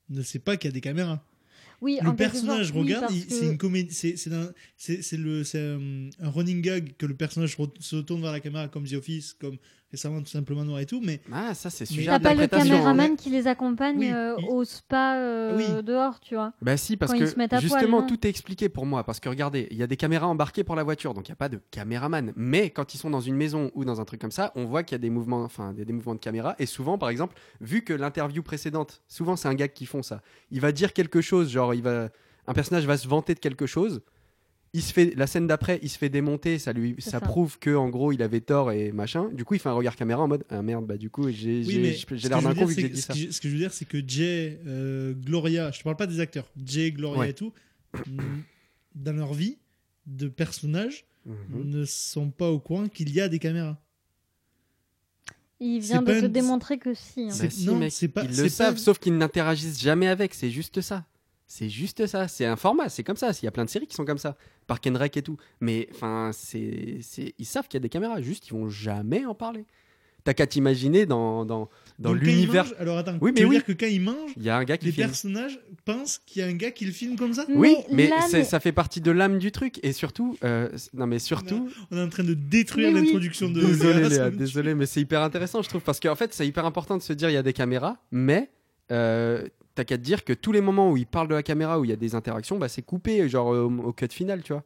ne sait pas qu'il y a des caméras. Oui, le personnage regarde, que- c'est une comédie, c'est c'est un, c'est- c'est le, c'est un, un running gag que le personnage se tourne vers la caméra comme The Office, comme récemment tout simplement Noir et tout, mais Ah, ça c'est sujet T'as pas le hein. caméraman qui les accompagne Oui, euh, il- au spa euh, Oui. dehors, tu vois. Bah si, parce que poil, justement tout est expliqué pour moi. Parce que regardez, il y a des caméras embarquées pour la voiture, donc il n'y a pas de caméraman. Mais quand ils sont dans une maison ou dans un truc comme ça, on voit qu'il y a des mouvements, enfin des, des mouvements de caméra. Et souvent, par exemple, vu que l'interview précédente, souvent c'est un gars qui font ça. Il va dire quelque chose, genre il va, un personnage va se vanter de quelque chose. Il se fait la scène d'après, il se fait démonter, ça lui, ça, ça. prouve que en gros il avait tort et machin. Du coup, il fait un regard caméra en mode ah merde, bah du coup j'ai Oui, l'air je d'un veux con dire, vu que j'ai dit ce ça. que- Ce que je veux dire, c'est que Jay, euh, Gloria, je te parle pas des acteurs, Jay, Gloria Ouais. et tout, mm, dans leur vie de personnages, Mhm. ne sont pas au courant qu'il y a des caméras. Il vient de pas te un- démontrer que si. hein. C'est- Bah si, non, mec, pas- ils c'est le pas- savent, sauf qu'ils n'interagissent jamais avec. C'est juste ça. C'est juste ça. C'est un format. C'est comme ça. Il y a plein de séries qui sont comme ça. Park and Rec et tout. Mais enfin, c'est, ils savent qu'il y a des caméras. Juste, ils vont jamais en parler. T'as qu'à t'imaginer dans, dans, dans l'univers. alors attends, Oui, tu mais veux oui. dire que quand ils mangent, Il y a un gars qui les filme. personnages pensent qu'il y a un gars qui le filme comme ça Oui, mais, ça fait partie de l'âme du truc. Et surtout, euh, non mais surtout, On est en train de détruire oui. l'introduction de Désolé Léa, désolé, mais c'est hyper intéressant, je trouve, parce qu'en fait, c'est hyper important de se dire il y a des caméras, mais euh, t'as qu'à te dire que tous les moments où il parle de la caméra, où il y a des interactions, bah, c'est coupé, genre euh, au, au cut final, tu vois.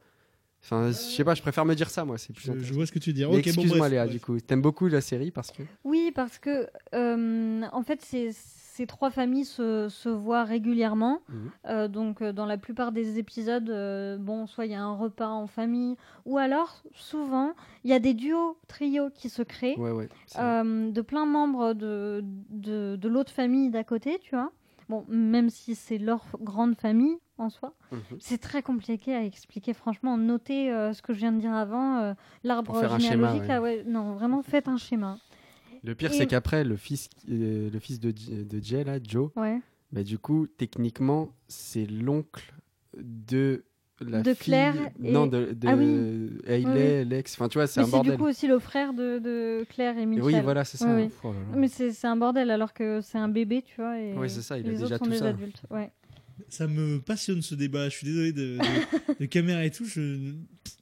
Enfin, je sais pas, je préfère me dire ça, moi, c'est plus Je, je vois ce que tu veux dire. Mais Ok, bon, Excuse-moi bref, Léa, bref. du coup, t'aimes beaucoup la série parce que. Oui, parce que euh, en fait, ces, ces trois familles se, se voient régulièrement. Mhm. Euh, donc, euh, dans la plupart des épisodes, euh, bon, soit il y a un repas en famille, ou alors, souvent, il y a des duos, trios qui se créent Ouais, ouais. c'est- euh, de plein membres de, de, de l'autre famille d'à côté, tu vois. Bon, même si c'est leur grande famille en soi, Mhm. c'est très compliqué à expliquer. Franchement, notez euh, ce que je viens de dire avant, euh, l'arbre schéma, généalogique. ouais. là, ouais, non, vraiment, *laughs* faites un schéma. Le pire, Et- c'est qu'après, le fils, euh, le fils de, de Jay, là, Joe, Ouais. bah, du coup, techniquement, c'est l'oncle de la De fille- Claire et- Non, de, de Ah oui. Hailey, Lex. Enfin, tu vois, c'est Mais un c'est du bordel. coup aussi le frère de, de Claire et Et Michel. oui, voilà, c'est ça. Oui, oui. Oh. Mais c'est c'est un bordel alors que c'est un bébé, tu vois. Et Ouais, c'est ça, il a les déjà autres sont tout des ça. adultes. Ouais. Ça me passionne ce débat. Je suis désolé de, de, de *laughs* caméra et tout. Je...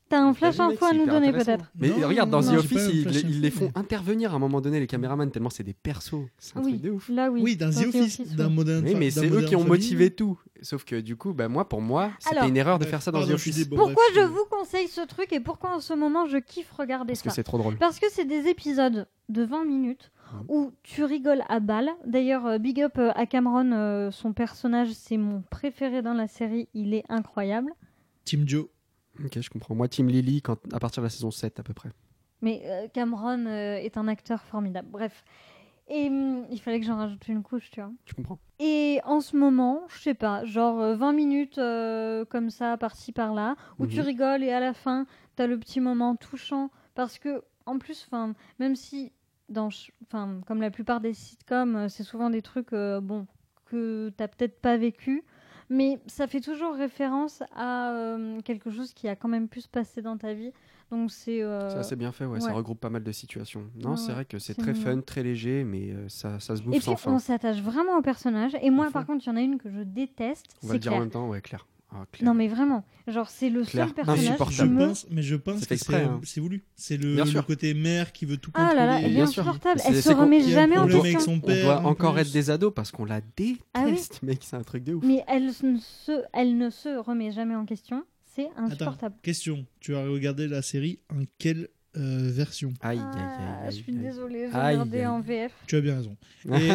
T'as un T'as flash info à nous donner peut-être. Mais Non, regarde, dans non, The Office, ils, les font intervenir à un moment donné, les caméramans, tellement c'est des persos. C'est un Oui, truc de ouf. là oui. Oui, dans The Office, dans ouais. Modern Oui, mais c'est eux qui ont motivé tout. Sauf que du coup, bah, moi, pour moi, c'était une erreur de faire ça dans The Office. Pourquoi je vous conseille ce truc et pourquoi en ce moment je kiffe regarder Parce que ça c'est trop drôle. Parce que c'est des épisodes de 20 minutes Mhm. où tu rigoles à balle. D'ailleurs, euh, big up euh, à Cameron, euh, son personnage, c'est mon préféré dans la série, il est incroyable. Team Joe. Ok, je comprends. Moi, Team Lily, quand, à partir de la saison 7 à peu près. Mais euh, Cameron euh, est un acteur formidable. Bref. Et hum, il fallait que j'en rajoute une couche, tu vois. Tu comprends Et en ce moment, je sais pas, genre euh, 20 minutes euh, comme ça, par-ci, par-là, où tu Mhm. rigoles et à la fin, t'as le petit moment touchant. Parce que, en plus, 'fin, même si, dans, ch- 'fin, comme la plupart des sitcoms, euh, c'est souvent des trucs, euh, bon, que t'as peut-être pas vécu, mais ça fait toujours référence à euh, quelque chose qui a quand même pu se passer dans ta vie. Donc c'est... euh, C'est bien fait, ouais, Ça regroupe pas mal de situations. Non, Ouais, c'est vrai que c'est très mignon. fun, très léger, mais euh, ça, ça se bouffe Et puis sans fin. on s'attache vraiment au personnage. Et moi, par contre, il y en a une que je déteste. On va le dire en même temps, ouais, Claire. Ah. Non mais vraiment, genre c'est le Claire, seul personnage qui me... pense, mais je pense C'est que c'est hein. c'est voulu. C'est le, côté mère qui veut tout Ah là là, contrôler. elle est bien sûr. insupportable. C'est- Elle se remet jamais en question. avec son On père. doit en encore plus. être des ados parce qu'on la déteste, Ah oui. mec, c'est un truc de ouf. Mais elle ne se, elle ne se remet jamais en question. C'est Attends, insupportable. question. Tu as regardé la série en quelle euh, version Aïe, aïe, Ah, aïe, je suis aïe, aïe. désolée, j'ai Aïe, regardé aïe. en VF. Tu as bien raison. *laughs* Et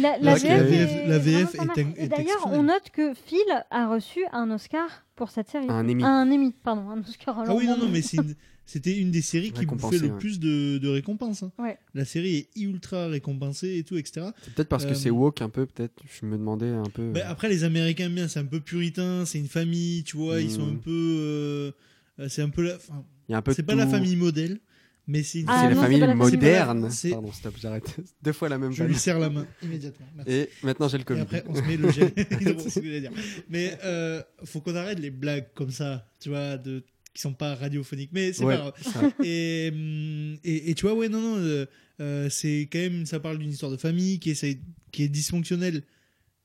La, VF, est, la VF est est d'ailleurs, on note que Phil a reçu un Oscar pour cette série. Un Emmy. Un Emmy, pardon, un Oscar. ah oui, non, non, mais une- c'était une des séries qui bouffait le ouais. plus de, de récompenses. hein. Ouais. La série est ultra récompensée et tout, etc. C'est peut-être parce que Euh, c'est woke un peu, peut-être. Je me demandais un peu. Ben, après, les Américains aiment bien, c'est un peu puritain, c'est une famille, tu vois, ils sont Mm. un peu. euh, euh, c'est un peu la. enfin, Il y a un peu c'est pas la famille modèle, Mais c'est une Ah, c'est la la famille. moderne. C'est- Pardon, stop, j'arrête. *laughs* Deux fois la même Je lui serre la main immédiatement. Merci. Et maintenant j'ai le Et Covid. après, on se met le gel. *laughs* *laughs* C'est ce que j'allais dire. Mais euh, faut qu'on arrête les blagues comme ça, tu vois, de, qui sont pas radiophoniques. Mais c'est Ouais, pas grave. Et, hum, et, et tu vois, ouais, non, non, euh, euh, c'est quand même, ça parle d'une histoire de famille qui, essaie, qui est dysfonctionnelle.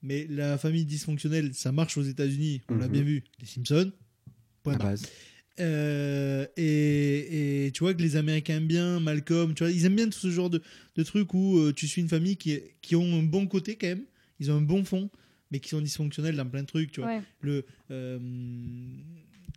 Mais la famille dysfonctionnelle, ça marche aux États-Unis, on l'a Mhm. bien vu. Les Simpsons, point La base. Euh, et, et tu vois que les Américains aiment bien, Malcolm, tu vois, ils aiment bien tout ce genre de, de trucs où euh, tu suis une famille qui, qui ont un bon côté quand même, ils ont un bon fond, mais qui sont dysfonctionnels dans plein de trucs, tu vois. Ouais. Le, euh,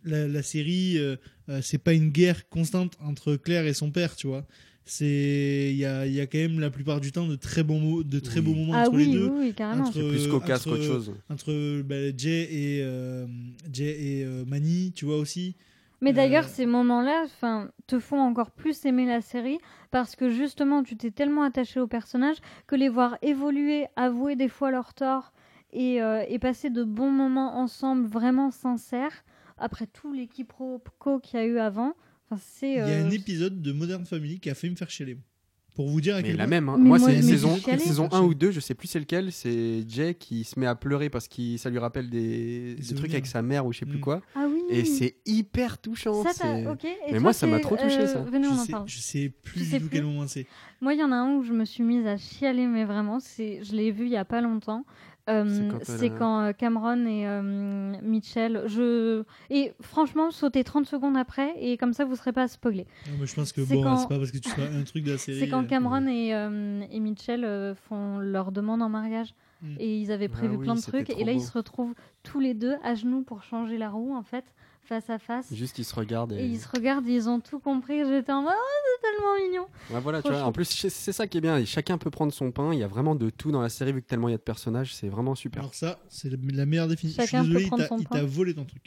la, la série, euh, euh, c'est pas une guerre constante entre Claire et son père, tu vois. C'est il y a, il y a quand même la plupart du temps de très bons mots, de très Oui. beaux moments Ah entre oui, les oui, deux. oui, carrément. Entre- C'est plus cocasse qu'autre chose. Entre bah, Jay et euh, Jay et euh, Manny, tu vois aussi. Mais d'ailleurs, ces moments-là te font encore plus aimer la série parce que justement, tu t'es tellement attaché aux personnages que les voir évoluer, avouer des fois leurs torts et, euh, et passer de bons moments ensemble vraiment sincères après tout les quiproquos qu'il y a eu avant. Enfin, c'est, Il y a euh, un épisode de Modern Family qui a fait me faire chialer. Pour vous dire à quel la point- même. hein. Moi, moi, c'est saison, saison 1 ou 2, je sais plus c'est lequel. C'est Jay qui se met à pleurer parce que ça lui rappelle des, des trucs avec sa mère ou je sais plus Mm. quoi. Ah oui. Et c'est hyper touchant. ça, Mais toi, moi, ça m'a trop touché, euh, ça. Venez, on je, en sais, parle. je sais plus du tout quel moment c'est. Moi, il y en a un où je me suis mise à chialer, mais vraiment, c'est, je l'ai vu il y a pas longtemps. Euh, C'est quand quand euh, Cameron et euh, Mitchell. Je... Et franchement, sautez 30 secondes après, et comme ça, vous serez pas spoilé. Je pense que bon, quand- c'est pas parce que tu sois un truc de la *laughs* série. C'est quand euh, Cameron et, euh, et Mitchell euh, font leur demande en mariage. Mm. Et ils avaient prévu Ah oui, plein de trucs. Et là, ils se retrouvent tous les deux à genoux pour changer la roue, en fait, face à face. Juste, ils se regardent. Et Et... ils se regardent, ils ont tout compris. J'étais en mode, oh, c'est tellement mignon. Ouais, voilà, tu vois. En plus, c'est ça qui est bien. et Chacun peut prendre son pain. Il y a vraiment de tout dans la série, vu que tellement il y a de personnages. C'est vraiment super. Alors ça, c'est la meilleure définition. Chacun je suis peut désolé, prendre il pain. t'a volé ton truc.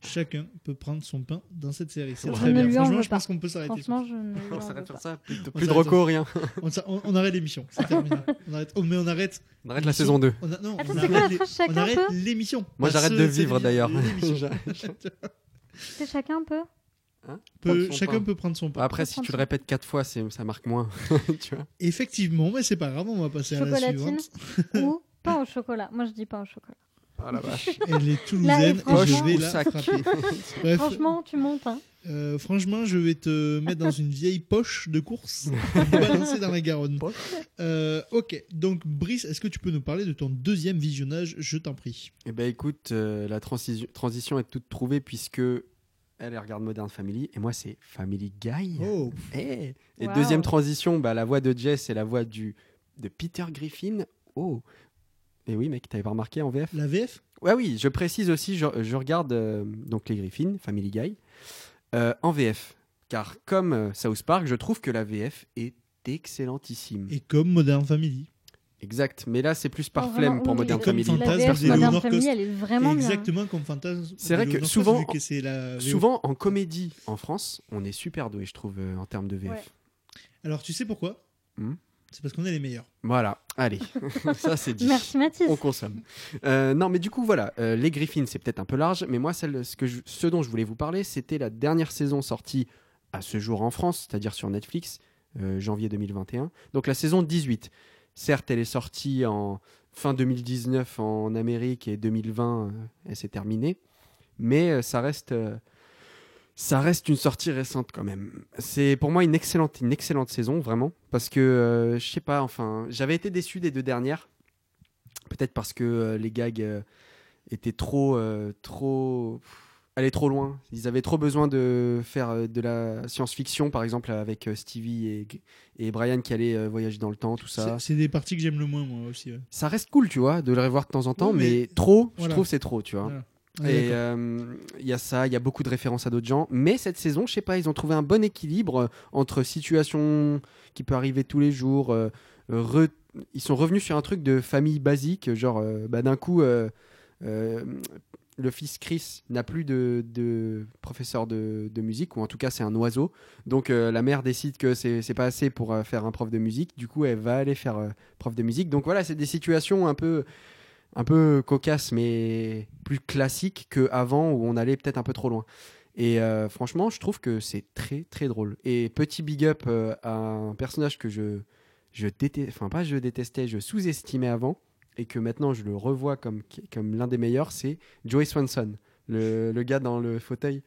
Chacun peut prendre son pain dans cette série. C'est Je très bien. Franchement, je pense qu'on peut s'arrêter. Franchement, je ne. On s'arrête sur ça. Plus de, plus de s'arrête reco, rien. On, s'a- on- on arrête l'émission. C'est *laughs* terminé. On arrête. Oh, mais on arrête. On arrête la saison 2. On a- non, Attends, on c'est quoi phrase On chacun arrête l'émission. Moi, j'arrête de vivre, d'ailleurs. *laughs* *laughs* C'est chacun peut Hein Peut- Prendre son chacun pain. peut prendre son pain. Après, si tu le répètes quatre fois, ça marque moins. tu vois Effectivement, mais c'est pas grave, on va passer à la Chocolatine suivante. ou pain au chocolat. Moi, je dis pain au chocolat. Ah la vache. *laughs* Elle est toulousaine et et, je franchement- vais la sac. frapper. *laughs* Bref, Franchement, tu montes. Hein. euh, franchement, je vais te mettre dans une vieille poche de course *laughs* et balancer dans la Garonne. Euh, ok, donc Brice, est-ce que tu peux nous parler de ton deuxième visionnage? Je t'en prie. Eh ben écoute, euh, la transition, transition est toute trouvée puisque elle, elle regarde Modern Family et moi c'est Family Guy. Oh, Eh et Wow. deuxième transition, bah, la voix de Jess c'est la voix du, de Peter Griffin. Oh Et oui mec, t'avais pas remarqué en VF la VF Ouais oui, je précise aussi, je, je regarde euh, donc les Griffins, Family Guy, euh, en VF. Car comme euh, South Park, je trouve que la VF est excellentissime. et comme Modern Family. Exact, mais là c'est plus par Oh, flemme vraiment, pour oui, Modern la- Comme Family. La VF de Modern Leonor Family, Cost. elle est vraiment bien. Exactement comme Fantasme. C'est vrai que Leonor souvent- Cost, vu que c'est la VO. Souvent en comédie en France, on est super doué, je trouve, euh, en termes de VF. Ouais. Alors tu sais pourquoi? Hmm? C'est parce qu'on est les meilleurs. Voilà, allez, *laughs* ça c'est dit. Merci Mathis. On consomme. Euh, non, mais du coup, voilà, euh, les Griffins, c'est peut-être un peu large, mais moi, celle, ce, que je- ce dont je voulais vous parler, c'était la dernière saison sortie à ce jour en France, c'est-à-dire sur Netflix, euh, janvier 2021. Donc la saison 18. Certes, elle est sortie en fin 2019 en Amérique et 2020, euh, elle s'est terminée, mais euh, ça reste. Ça reste une sortie récente quand même. C'est pour moi une excellente, une excellente saison, vraiment. Parce que, euh, je sais pas, enfin, j'avais été déçu des deux dernières. Peut-être parce que euh, les gags euh, étaient trop, trop, allaient trop loin. Ils avaient trop besoin de faire de la science-fiction, par exemple avec Stevie et, et Brian qui allaient voyager dans le temps, tout ça. C'est des parties que j'aime le moins, moi aussi. ouais. Ça reste cool, tu vois, de les revoir de temps en temps, mais, mais- trop, je trouve c'est trop, tu vois. Voilà. Ouais, Et euh, il y a ça, il y a beaucoup de références à d'autres gens. Mais cette saison, je sais pas, ils ont trouvé un bon équilibre euh, entre situation qui peut arriver tous les jours. euh, re- Ils sont revenus sur un truc de famille basique, genre euh, bah, d'un coup, le fils Chris n'a plus de, de professeur de, de musique, ou en tout cas c'est un oiseau. Donc la mère décide que c'est pas assez pour faire un prof de musique. Du coup, elle va aller faire prof de musique. Donc voilà, c'est des situations un peu un peu cocasse mais plus classique qu'avant où on allait peut-être un peu trop loin. Et euh, franchement, je trouve que c'est très très drôle. Et petit big up euh, à un personnage que je, je détestais, enfin pas je détestais, je sous-estimais avant, et que maintenant je le revois comme, comme l'un des meilleurs, c'est Joey Swanson, le, le gars dans le fauteuil.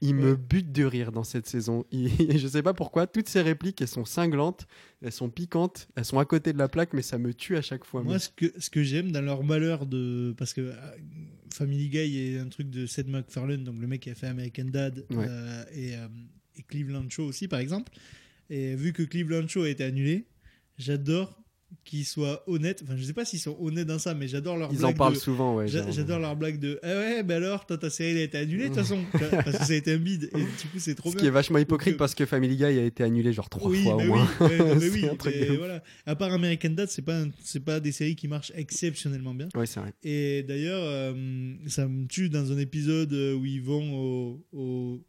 Il me bute de rire dans cette saison. *laughs* Je sais pas pourquoi, toutes ces répliques, elles sont cinglantes, elles sont piquantes, elles sont à côté de la plaque, mais ça me tue à chaque fois. Moi, ce que, ce que j'aime dans leur malheur de. Parce que euh, Family Guy est un truc de Seth MacFarlane, donc le mec qui a fait American Dad Ouais. euh, et, euh, et Cleveland Show aussi, par exemple. Et vu que Cleveland Show a été annulé, j'adore qu'ils soient honnêtes. Enfin, je sais pas s'ils sont honnêtes dans ça, mais j'adore leur Ils en parlent de- souvent, ouais. J'adore leur blague de Ah ouais, mais alors, toi, ta série elle a été annulée de toute façon. Parce que ça a été un bide. Et du coup, c'est trop Ce bien. qui est vachement hypocrite que- parce que Family Guy a été annulé genre trois oui, fois mais au moins. Oui, ouais, non, *laughs* mais oui, un truc mais de voilà. À part American Dad, c'est pas un- c'est pas des séries qui marchent exceptionnellement bien. Ouais, c'est vrai. Et d'ailleurs, euh, ça me tue dans un épisode où ils vont au, au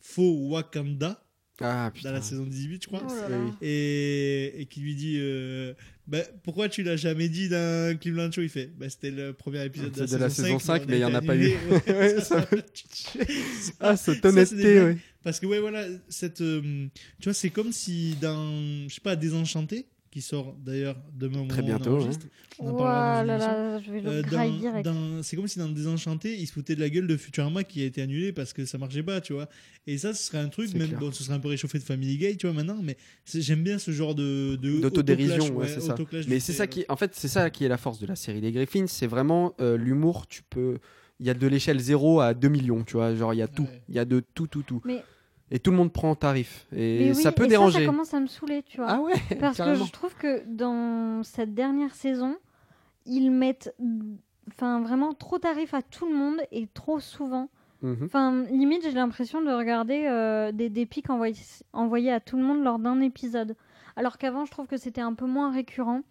faux Wakanda Ah dans la saison 18, je crois. Oh là là. Et, et qui lui dit euh, bah, Pourquoi tu l'as jamais dit dans Cleveland Show? Il fait bah, C'était le premier épisode de la, C'est de la saison 5, mais il y en a pas eu. *laughs* Ouais, *laughs* ça, ça ça. Ah, cette Ça, honnêteté, ouais. Parce que, ouais, voilà, cette. euh, tu vois, c'est comme si dans. Je sais pas, Désenchanté, qui sort d'ailleurs demain au Très on bientôt, enregistre. On en Ouah parlera dans là là, je vais le Euh, c'est comme si dans Désenchanté, ils se foutaient de la gueule de Futurama qui a été annulé parce que ça marchait pas, tu vois. Et ça, ce serait un truc, même, clair. bon, ce serait un peu réchauffé de Family Guy, tu vois, maintenant, mais j'aime bien ce genre de. D'autodérision, autoclash, ouais, c'est ça. Mais c'est ça qui, en fait, c'est ça qui est la force de la série des Griffins, c'est vraiment euh, l'humour. Tu peux, il y a de l'échelle 0 à 2 millions, tu vois, genre il y a tout, Ouais. il y a de tout, tout, tout. Mais, Et tout le monde prend en tarif. Et oui, ça peut et déranger. Ça, commence à me saouler, tu vois. ah ouais, *laughs* Parce que je trouve que dans cette dernière saison, ils mettent enfin, vraiment trop tarif à tout le monde et trop souvent. Mhm. Enfin, limite, j'ai l'impression de regarder euh, des, des pics envoyés, envoyés à tout le monde lors d'un épisode. Alors qu'avant, je trouve que c'était un peu moins récurrent.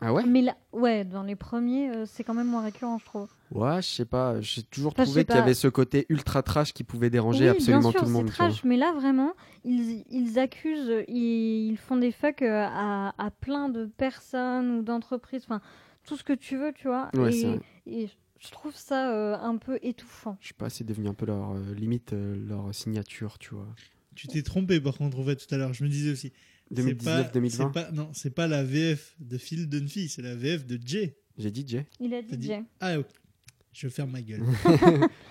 Ah ouais? Mais là, ouais, dans les premiers, euh, c'est quand même moins récurrent, je trouve. Ouais, je sais pas. J'ai toujours Enfin, trouvé qu'il y avait ce côté ultra trash qui pouvait déranger oui, absolument bien sûr, tout le monde. c'est trash, mais là, vraiment, ils, ils accusent, ils, ils font des fucks euh, à, à plein de personnes ou d'entreprises, enfin, tout ce que tu veux, tu vois. Ouais, et, c'est vrai. et je trouve ça euh, un peu étouffant. Je sais pas, c'est devenu un peu leur euh, limite, euh, leur signature, tu vois. Tu t'es trompé, par contre, en fait, tout à l'heure. Je me disais aussi. C'est 2019, pas- 2020. c'est pas- Non, c'est pas la VF de Phil Dunphy, c'est la VF de Jay. J'ai dit Jay. Il a dit dit- Jay. Ah, ok. Je ferme ma gueule. *laughs*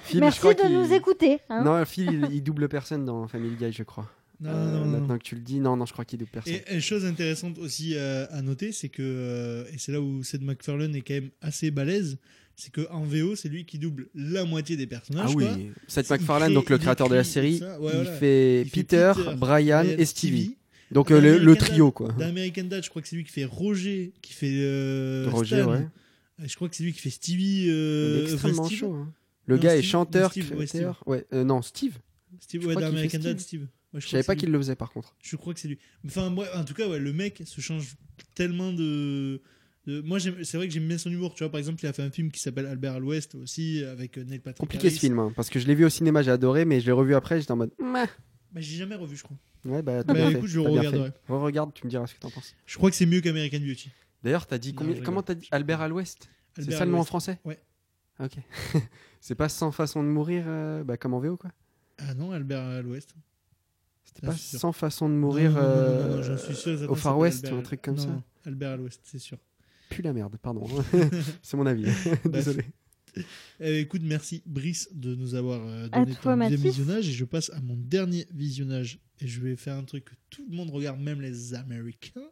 Phil, je Merci crois de nous écouter. hein. Non, Phil, il, il double personne dans Family Guy, je crois. Non, Euh, non, non, non. Maintenant que tu le dis, non, non, je crois qu'il double personne. Et une chose intéressante aussi euh, à noter, c'est que, euh, et c'est là où Seth MacFarlane est quand même assez balèze, c'est qu'en VO, c'est lui qui double la moitié des personnages. Ah oui, quoi. Seth MacFarlane, crée- donc le créateur de la série, ça, ouais, il, voilà. fait Il fait Peter, Peter, Brian Brian, et Stevie. Donc euh, le, trio, Dad- quoi. Dans American Dad, je crois que c'est lui qui fait Roger, qui fait euh, Roger, Stan. ouais. Et Je crois que c'est lui qui fait Stevie. Euh, extrêmement enfin, Steve. chaud. hein. Le Non, gars est chanteur, Steve, ouais, créateur. Ouais, euh, non, Steve. Steve, ouais, crois dans qu'il fait American Dad, Steve. Ouais, je savais pas qu'il le faisait par contre. Je crois que c'est lui. Enfin, moi, en tout cas, ouais, le mec se change tellement de. de- Moi, c'est vrai que j'aime bien son humour. Tu vois, par exemple, il a fait un film qui s'appelle Albert à l'Ouest aussi, avec euh, Neil Patrick Compliqué ce film, hein, parce que je l'ai vu au cinéma, j'ai adoré, mais je l'ai revu après, j'étais en mode. Bah, j'ai jamais revu, je crois. Ouais, bah, Bah, écoute, je regarderai. fait. Re-regarde, tu me diras ce que t'en penses. Je crois que c'est mieux qu'American Beauty. D'ailleurs, t'as dit combien Comment t'as dit Albert à l'Ouest C'est ça le nom en français? Ouais. Ok. *laughs* c'est pas sans façon de mourir, euh, bah, comme en VO, quoi? Ah non, Albert à l'Ouest. C'était pas sûr. sans façon de mourir Non, non, non, non, non, euh, suis sûr, au Far West Albert- ou un truc comme non, ça? non, Albert à l'Ouest, c'est sûr. Pue la merde, pardon. *laughs* *laughs* c'est mon avis. Désolé. *laughs* Eh, écoute, merci Brice de nous avoir euh, donné toi, ton deuxième visionnage et je passe à mon dernier visionnage et je vais faire un truc que tout le monde regarde, même les Américains,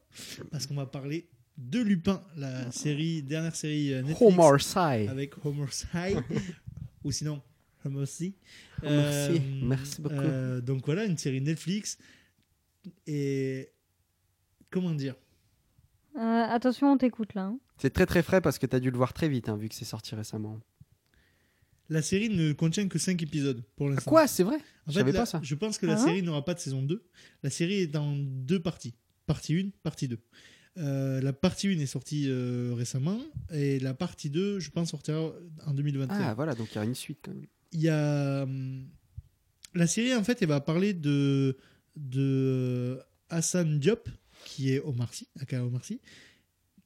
parce qu'on va parler de Lupin, la série dernière série euh, Netflix Homer Sy. avec Homer Sy *laughs* ou sinon Homer Sy. Homer Sy, merci beaucoup. euh, donc voilà, une série Netflix et comment dire? Euh, attention, on t'écoute là. hein. C'est très très frais parce que t'as dû le voir très vite, hein, vu que c'est sorti récemment. La série ne contient que 5 épisodes pour l'instant. quoi C'est vrai? En Je fait, savais la- pas ça. je pense que la Ah série n'aura pas de saison 2. La série est en deux parties. Partie 1, partie 2. Euh, la partie 1 est sortie euh, récemment et la partie 2, je pense, sortira en 2021. Ah voilà, donc il y a une suite quand même. Il y a. hum, La série, en fait, elle va parler de, de Hassan Diop, qui est Omar Sy, aka Omar Sy,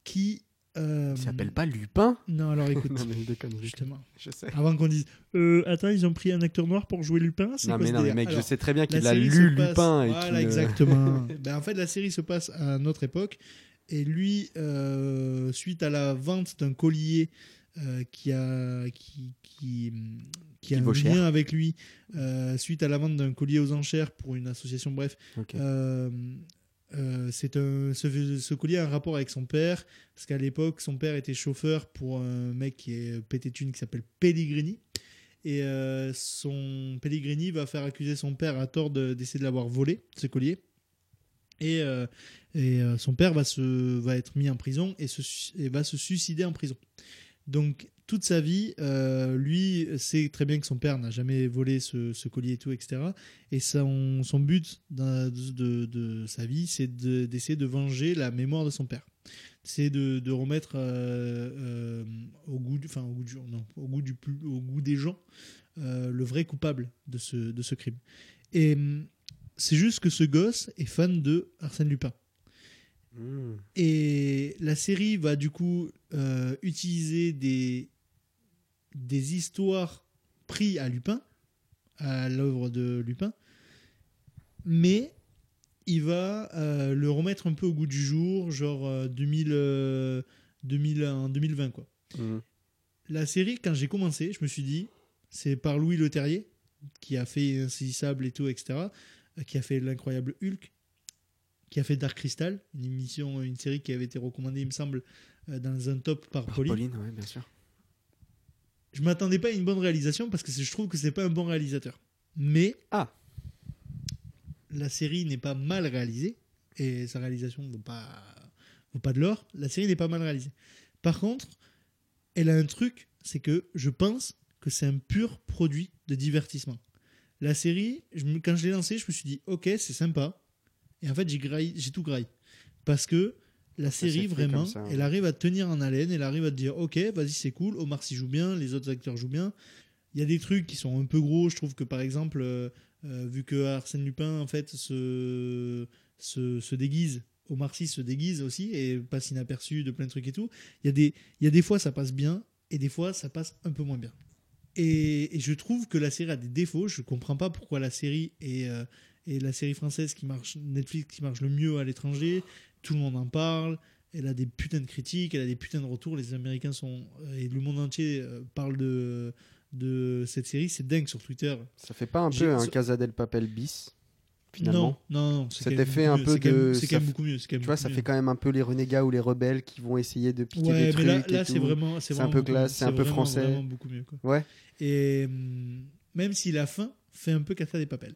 qui euh, Il s'appelle pas Lupin Non, alors écoute, *laughs* Non, mais je déconne, justement. *laughs* Je sais. Avant qu'on dise, euh, attends, ils ont pris un acteur noir pour jouer Lupin Non, quoi mais non, mais mec, je sais très bien la qu'il a lu passe- Lupin et Voilà, ne- exactement. *laughs* ben, en fait, la série se passe à notre époque. Et lui, euh, suite à la vente d'un collier euh, qui a, qui, qui, qui a un lien cher. avec lui, euh, suite à la vente d'un collier aux enchères pour une association, bref, Ok. Euh, c'est un, ce, ce collier a un rapport avec son père, parce qu'à l'époque, son père était chauffeur pour un mec qui est pété de qui s'appelle Pellegrini. Et euh, son Pellegrini va faire accuser son père à tort de- d'essayer de l'avoir volé, ce collier. Et, euh, et son père va, se, va être mis en prison et, et va se suicider en prison. Donc, toute sa vie, euh, lui sait très bien que son père n'a jamais volé ce, ce collier et tout, etc. Et son, son but de, de- de sa vie, c'est de- d'essayer de, venger la mémoire de son père. C'est de, de remettre euh, au, goût du, enfin, au, goût du, non, au, goût du, pu- au goût des gens euh, le vrai coupable de ce, de ce crime. Et c'est juste que ce gosse est fan de Arsène Lupin. Hmm. Et la série va du coup euh, utiliser des, des histoires prises à Lupin, à l'œuvre de Lupin, mais il va euh, le remettre un peu au goût du jour, genre euh, 2000, euh, 2000, en 2020 quoi. Hmm. La série, quand j'ai commencé, je me suis dit, c'est par Louis Leterrier, qui a fait Insaisissable et tout, etc., euh, qui a fait l'incroyable Hulk, qui a fait Dark Crystal, une émission, une série qui avait été recommandée, il me semble, euh, dans un top par, Par Pauline. Pauline, ouais, bien sûr. Je m'attendais pas à une bonne réalisation parce que je trouve que c'est pas un bon réalisateur. Mais Ah. la série n'est pas mal réalisée et sa réalisation vaut pas vaut pas de l'or. La série n'est pas mal réalisée. Par contre, elle a un truc, c'est que je pense que c'est un pur produit de divertissement. La série, je quand je l'ai lancée, je me suis dit ok, c'est sympa. Et en fait, j'ai tout graillé parce que la série vraiment, comme ça, ouais. elle arrive à te tenir en haleine, elle arrive à te dire ok, vas-y c'est cool, Omar Sy joue bien, les autres acteurs jouent bien. Il y a des trucs qui sont un peu gros. Je trouve que par exemple, euh, euh, vu que Arsène Lupin en fait se, se, se déguise, Omar Sy se déguise aussi et passe inaperçu de plein de trucs et tout. Il y a des, il y a des fois ça passe bien et des fois ça passe un peu moins bien. Et, et je trouve que la série a des défauts. Je comprends pas pourquoi la série est, euh, est la série française qui marche, Netflix qui marche le mieux à l'étranger. Tout le monde en parle. Elle a des putains de critiques, elle a des putains de retours. Les Américains sont euh, et le monde entier euh, parle de de cette série. C'est dingue sur Twitter. Ça fait pas un peu un Casa del Papel bis finalement? Non, non, non. c'est Cet effet un peu de- C'est quand même beaucoup mieux. Tu vois, ça mieux. fait quand même un peu les renégats ou les rebelles qui vont essayer de piquer Ouais, des mais trucs. là, là c'est vraiment, c'est un peu classe, c'est un peu vraiment, français. vraiment beaucoup mieux. Quoi. Ouais. Et hum, même si la fin fait un peu Casa des Papel.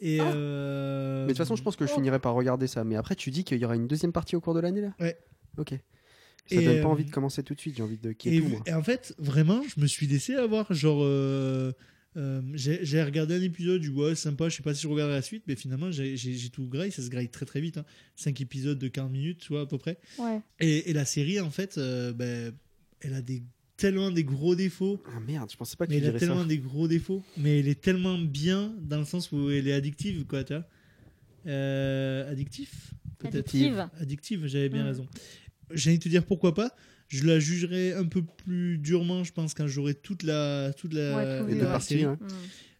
Et Ah. euh, Mais de toute façon, je pense que je oh. finirai par regarder ça. Mais après, tu dis qu'il y aura une deuxième partie au cours de l'année là? Ouais. Ok. Ça Et, donne pas euh, envie de commencer tout de suite. J'ai envie de Et, tout. moi. et en fait, vraiment, je me suis laissé avoir. Genre, euh, euh, j'ai regardé un épisode, du ouais, sympa, je sais pas si je regarderai la suite, mais finalement, j'ai tout graille, ça se graille très très vite. Hein. 5 épisodes de 40 minutes, tu vois, à peu près. Ouais. Et, et la série, en fait, euh, ben, elle a des, tellement des gros défauts. Ah merde, je pensais pas que Mais tu elle a tellement ça. des gros défauts. Mais elle est tellement bien dans le sens où elle est addictive, quoi, tu vois. Euh, addictif Peut-être. Addictive. Addictive, j'avais bien Mm. raison. J'ai envie de te dire pourquoi pas. Je la jugerai un peu plus durement, je pense, quand j'aurai toute la, toute la, Ouais, tout ouais. parties, série. ouais. Mm.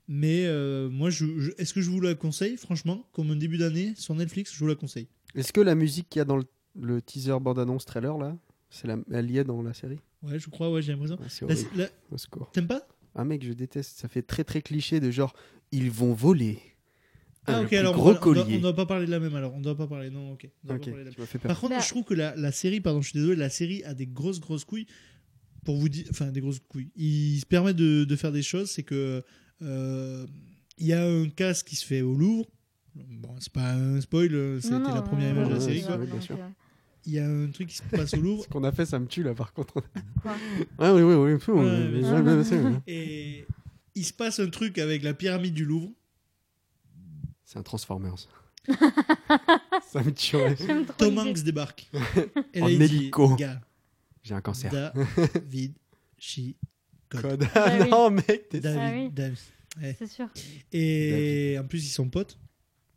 Mais euh, moi, je, je- est-ce que je vous la conseille, franchement, comme un début d'année sur Netflix, je vous la conseille. Est-ce que la musique qu'il y a dans le, le teaser bande-annonce trailer là, c'est la... elle y est dans la série? Ouais, je crois, ouais, j'ai l'impression. Ah, C'est La-. T'aimes pas? Ah mec, je déteste. Ça fait très très cliché de genre ils vont voler. Ah, ok, alors on gros va- on doit, on doit pas parler de la même, alors. On doit pas parler, non, ok. On doit pas parler de la. Par contre, Bah- je trouve que la, la série, pardon, je suis désolé, la série a des grosses, grosses couilles. Pour vous dire, enfin, des grosses couilles. Il se permet de, de faire des choses, c'est que euh, il y a un casque qui se fait au Louvre. Bon, c'est pas un spoil, c'était Non, non, la première non, image de la non, série, c'est quoi. Euh, Il y a un truc qui se passe au Louvre. *laughs* Ce qu'on a fait, ça me tue là par contre. Quoi ah oui, oui, oui. fou, Ouais, oui, bien oui, sûr. oui, bien. Et il se passe un truc avec la pyramide du Louvre. C'est un Transformers. *laughs* ça me tue. Tom. Hanks débarque. *laughs* En hélico. Gars, J'ai un cancer. David, Chi, Code. Code. Ah oui. non, mec, t'es David, Ah oui. David. Ouais. C'est sûr. Et en plus, ils sont potes.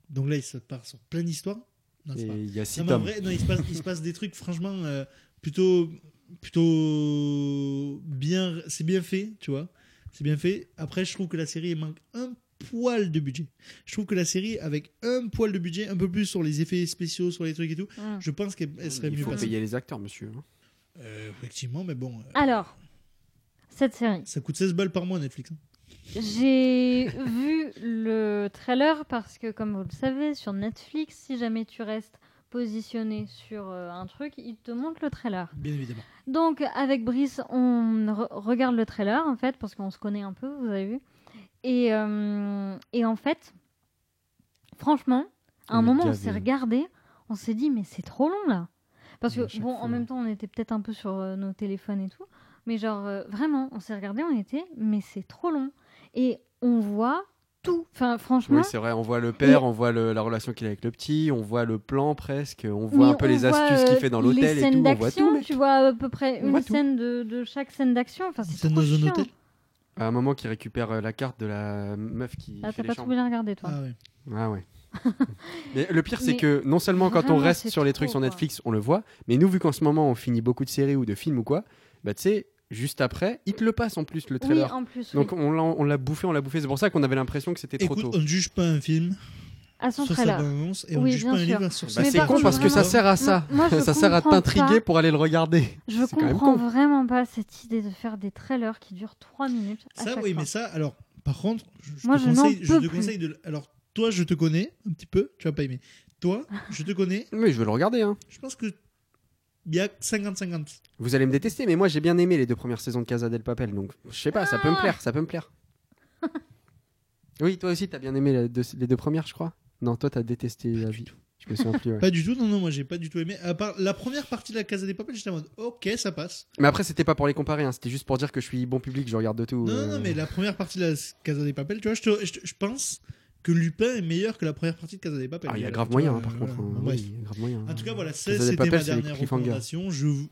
Donc là, il se part sur plein d'histoires. Non, Et il y a six Non, mais en tomes. vrai, non, il, se passe, il se passe des trucs, franchement, euh, plutôt. plutôt bien. C'est bien fait, tu vois. C'est bien fait. Après, je trouve que la série manque un poil de budget. Je trouve que la série, avec un poil de budget, un peu plus sur les effets spéciaux, sur les trucs et tout, je pense qu'elle elle serait Il mieux faut passée. payer les acteurs, monsieur. hein. Euh, effectivement, mais bon, euh, Alors, cette série. ça coûte 16 balles par mois Netflix. hein. J'ai vu le trailer parce que, comme vous le savez, sur Netflix, si jamais tu restes positionné sur euh, un truc, il te montre le trailer. Bien évidemment. Donc, avec Brice, on re- regarde le trailer, en fait, parce qu'on se connaît un peu, vous avez vu. Et, euh, et en fait, franchement, à un On moment, on s'est regardé, on s'est dit, mais c'est trop long, là. Parce que, bon, fois. en même temps, on était peut-être un peu sur euh, nos téléphones et tout. Mais genre, vraiment, on s'est regardé, on était, mais c'est trop long. Et on voit tout. Enfin, franchement, Oui, c'est vrai, on voit le père, on voit le- la relation qu'il a avec le petit, on voit le plan presque, on voit Mais un peu les voit, astuces qu'il euh, fait dans les l'hôtel et scènes tout, on voit d'action, tout. Tu vois à peu près On une scène de, de chaque scène d'action. Enfin, c'est Scène trop dans un hôtel À un moment, qui récupère euh, la carte de la meuf qui Ah, t'as pas trop bien regardé, toi. Ah ouais. Ah ouais. *laughs* mais le pire, c'est que non seulement quand on reste sur les trop, trucs sur quoi. Netflix, on le voit, mais nous, vu qu'en ce moment, on finit beaucoup de séries ou de films ou quoi, bah tu sais, juste après, il te le passe en plus, le oui, trailer. en plus. Donc oui. on l'a bouffé, on l'a bouffé. C'est pour ça qu'on avait l'impression que c'était trop tôt. on ne juge pas un film à son sur sa trailer. et on ne Oui, juge bien pas un sûr. livre sur Bah, c'est par con parce que ça sert à ça. Moi, ça sert à t'intriguer pour aller le regarder. Je comprends vraiment pas cette idée de faire des trailers qui durent 3 minutes. à Ça, oui, fois. mais ça, alors, par contre, je, Moi, te je conseille, je te conseille de. Alors, toi, je te connais un petit peu, tu vas pas aimer. Toi, je te connais, *laughs* Mais je veux le regarder. Hein. je pense que il y a 50-50. Vous allez me détester, mais moi j'ai bien aimé les deux premières saisons de Casa del Papel, donc je sais pas, ça peut me plaire, ça peut me plaire. *laughs* oui, toi aussi t'as bien aimé les deux, les deux premières, je crois? Non, toi t'as détesté la vie. Je me souviens plus. ouais. *laughs* Pas du tout, non, non, moi j'ai pas du tout aimé. À part la première partie de la Casa des Papel, j'étais en mode ok, ça passe. Mais après c'était pas pour les comparer, hein, c'était juste pour dire que je suis bon public, je regarde de tout. Non, euh. non, mais la première partie de la Casa des Papel, tu vois, je, te- je te- je pense que Lupin est meilleur que la première partie de Casa des Papel. Ah, il y a grave moyen, hein, par contre. hein. Oui, grave moyen. En tout cas, voilà, c'était ma dernière recommandation. Je vous...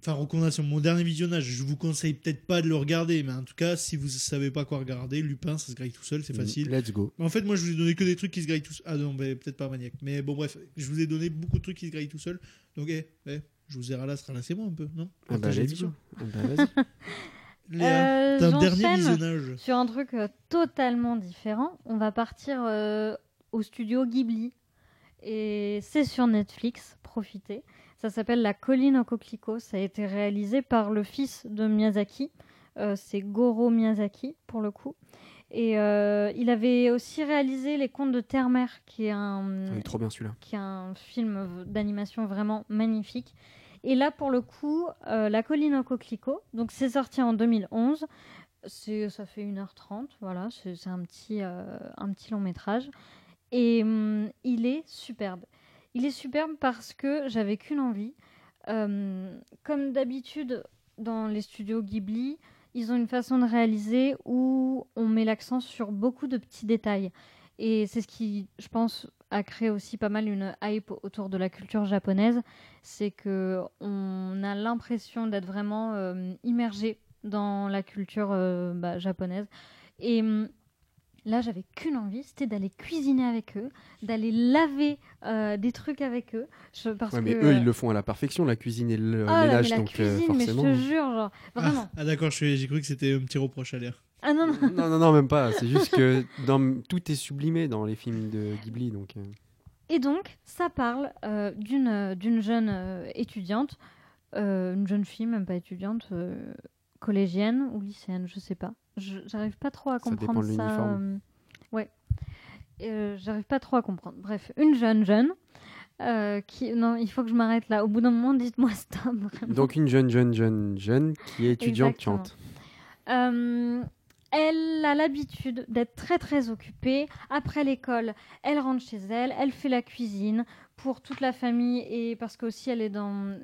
Enfin, recommandation, mon dernier visionnage, je vous conseille peut-être pas de le regarder, mais en tout cas, si vous savez pas quoi regarder, Lupin, ça se grille tout seul, c'est facile. Let's go. En fait, moi, je vous ai donné que des trucs qui se grillent tout seul. Ah non, peut-être pas Maniac. Mais bon, bref, je vous ai donné beaucoup de trucs qui se grillent tout seul. Donc, eh, eh, je vous ai ralassé, ralassez-moi un peu, non? Ah bah, let's go. Ah bah, vas-y. *laughs* Léa, Euh, un dernier visionnage. Sur un truc euh, totalement différent, on va partir euh, au studio Ghibli. Et c'est sur Netflix, profitez. Ça s'appelle La colline au coquelicot. Ça a été réalisé par le fils de Miyazaki. Euh, c'est Goro Miyazaki, pour le coup. Et euh, il avait aussi réalisé Les Contes de Terre-Mère, qui est un, Il est trop bien celui-là. qui est un film d'animation vraiment magnifique. Et là, pour le coup, euh, La colline au coquelicot, donc c'est sorti en 2011. C'est, ça fait 1h30, voilà, c'est, un, petit, euh, un petit long métrage. Et hum, il est superbe. Il est superbe parce que j'avais qu'une envie. Euh, comme d'habitude, dans les studios Ghibli, ils ont une façon de réaliser où on met l'accent sur beaucoup de petits détails. Et c'est ce qui, je pense, a créé aussi pas mal une hype autour de la culture japonaise. C'est que on a l'impression d'être vraiment euh, immergé dans la culture euh, bah, japonaise. Et hum, là, j'avais qu'une envie, c'était d'aller cuisiner avec eux, d'aller laver euh, des trucs avec eux. Je- parce Ouais, mais que, eux ils le font à la perfection, la cuisine et le Ah, là, mais ménage, la donc euh, cuisine, mais je forcément. te jure, genre, vraiment. Ah, d'accord, je suis- j'ai cru que c'était un petit reproche à l'air. Ah non, non. non, non, non, même pas. C'est juste que dans... tout est sublimé dans les films de Ghibli, donc. euh, Et donc, ça parle euh, d'une euh, d'une jeune euh, étudiante, euh, une jeune fille, même pas étudiante, collégienne ou lycéenne, je sais pas. Je- J'arrive pas trop à Ça dépend comprendre de ça. l'uniforme. euh, ouais. J'arrive pas trop à comprendre. Bref, une jeune jeune. euh, qui... Non, il faut que je m'arrête là. Au bout d'un moment, dites-moi stop. vraiment. Donc une jeune, jeune, jeune, jeune qui est étudiante Exactement. chante. Euh, elle a l'habitude d'être très très occupée. Après l'école, elle rentre chez elle, elle fait la cuisine pour toute la famille et parce qu'aussi elle est dans,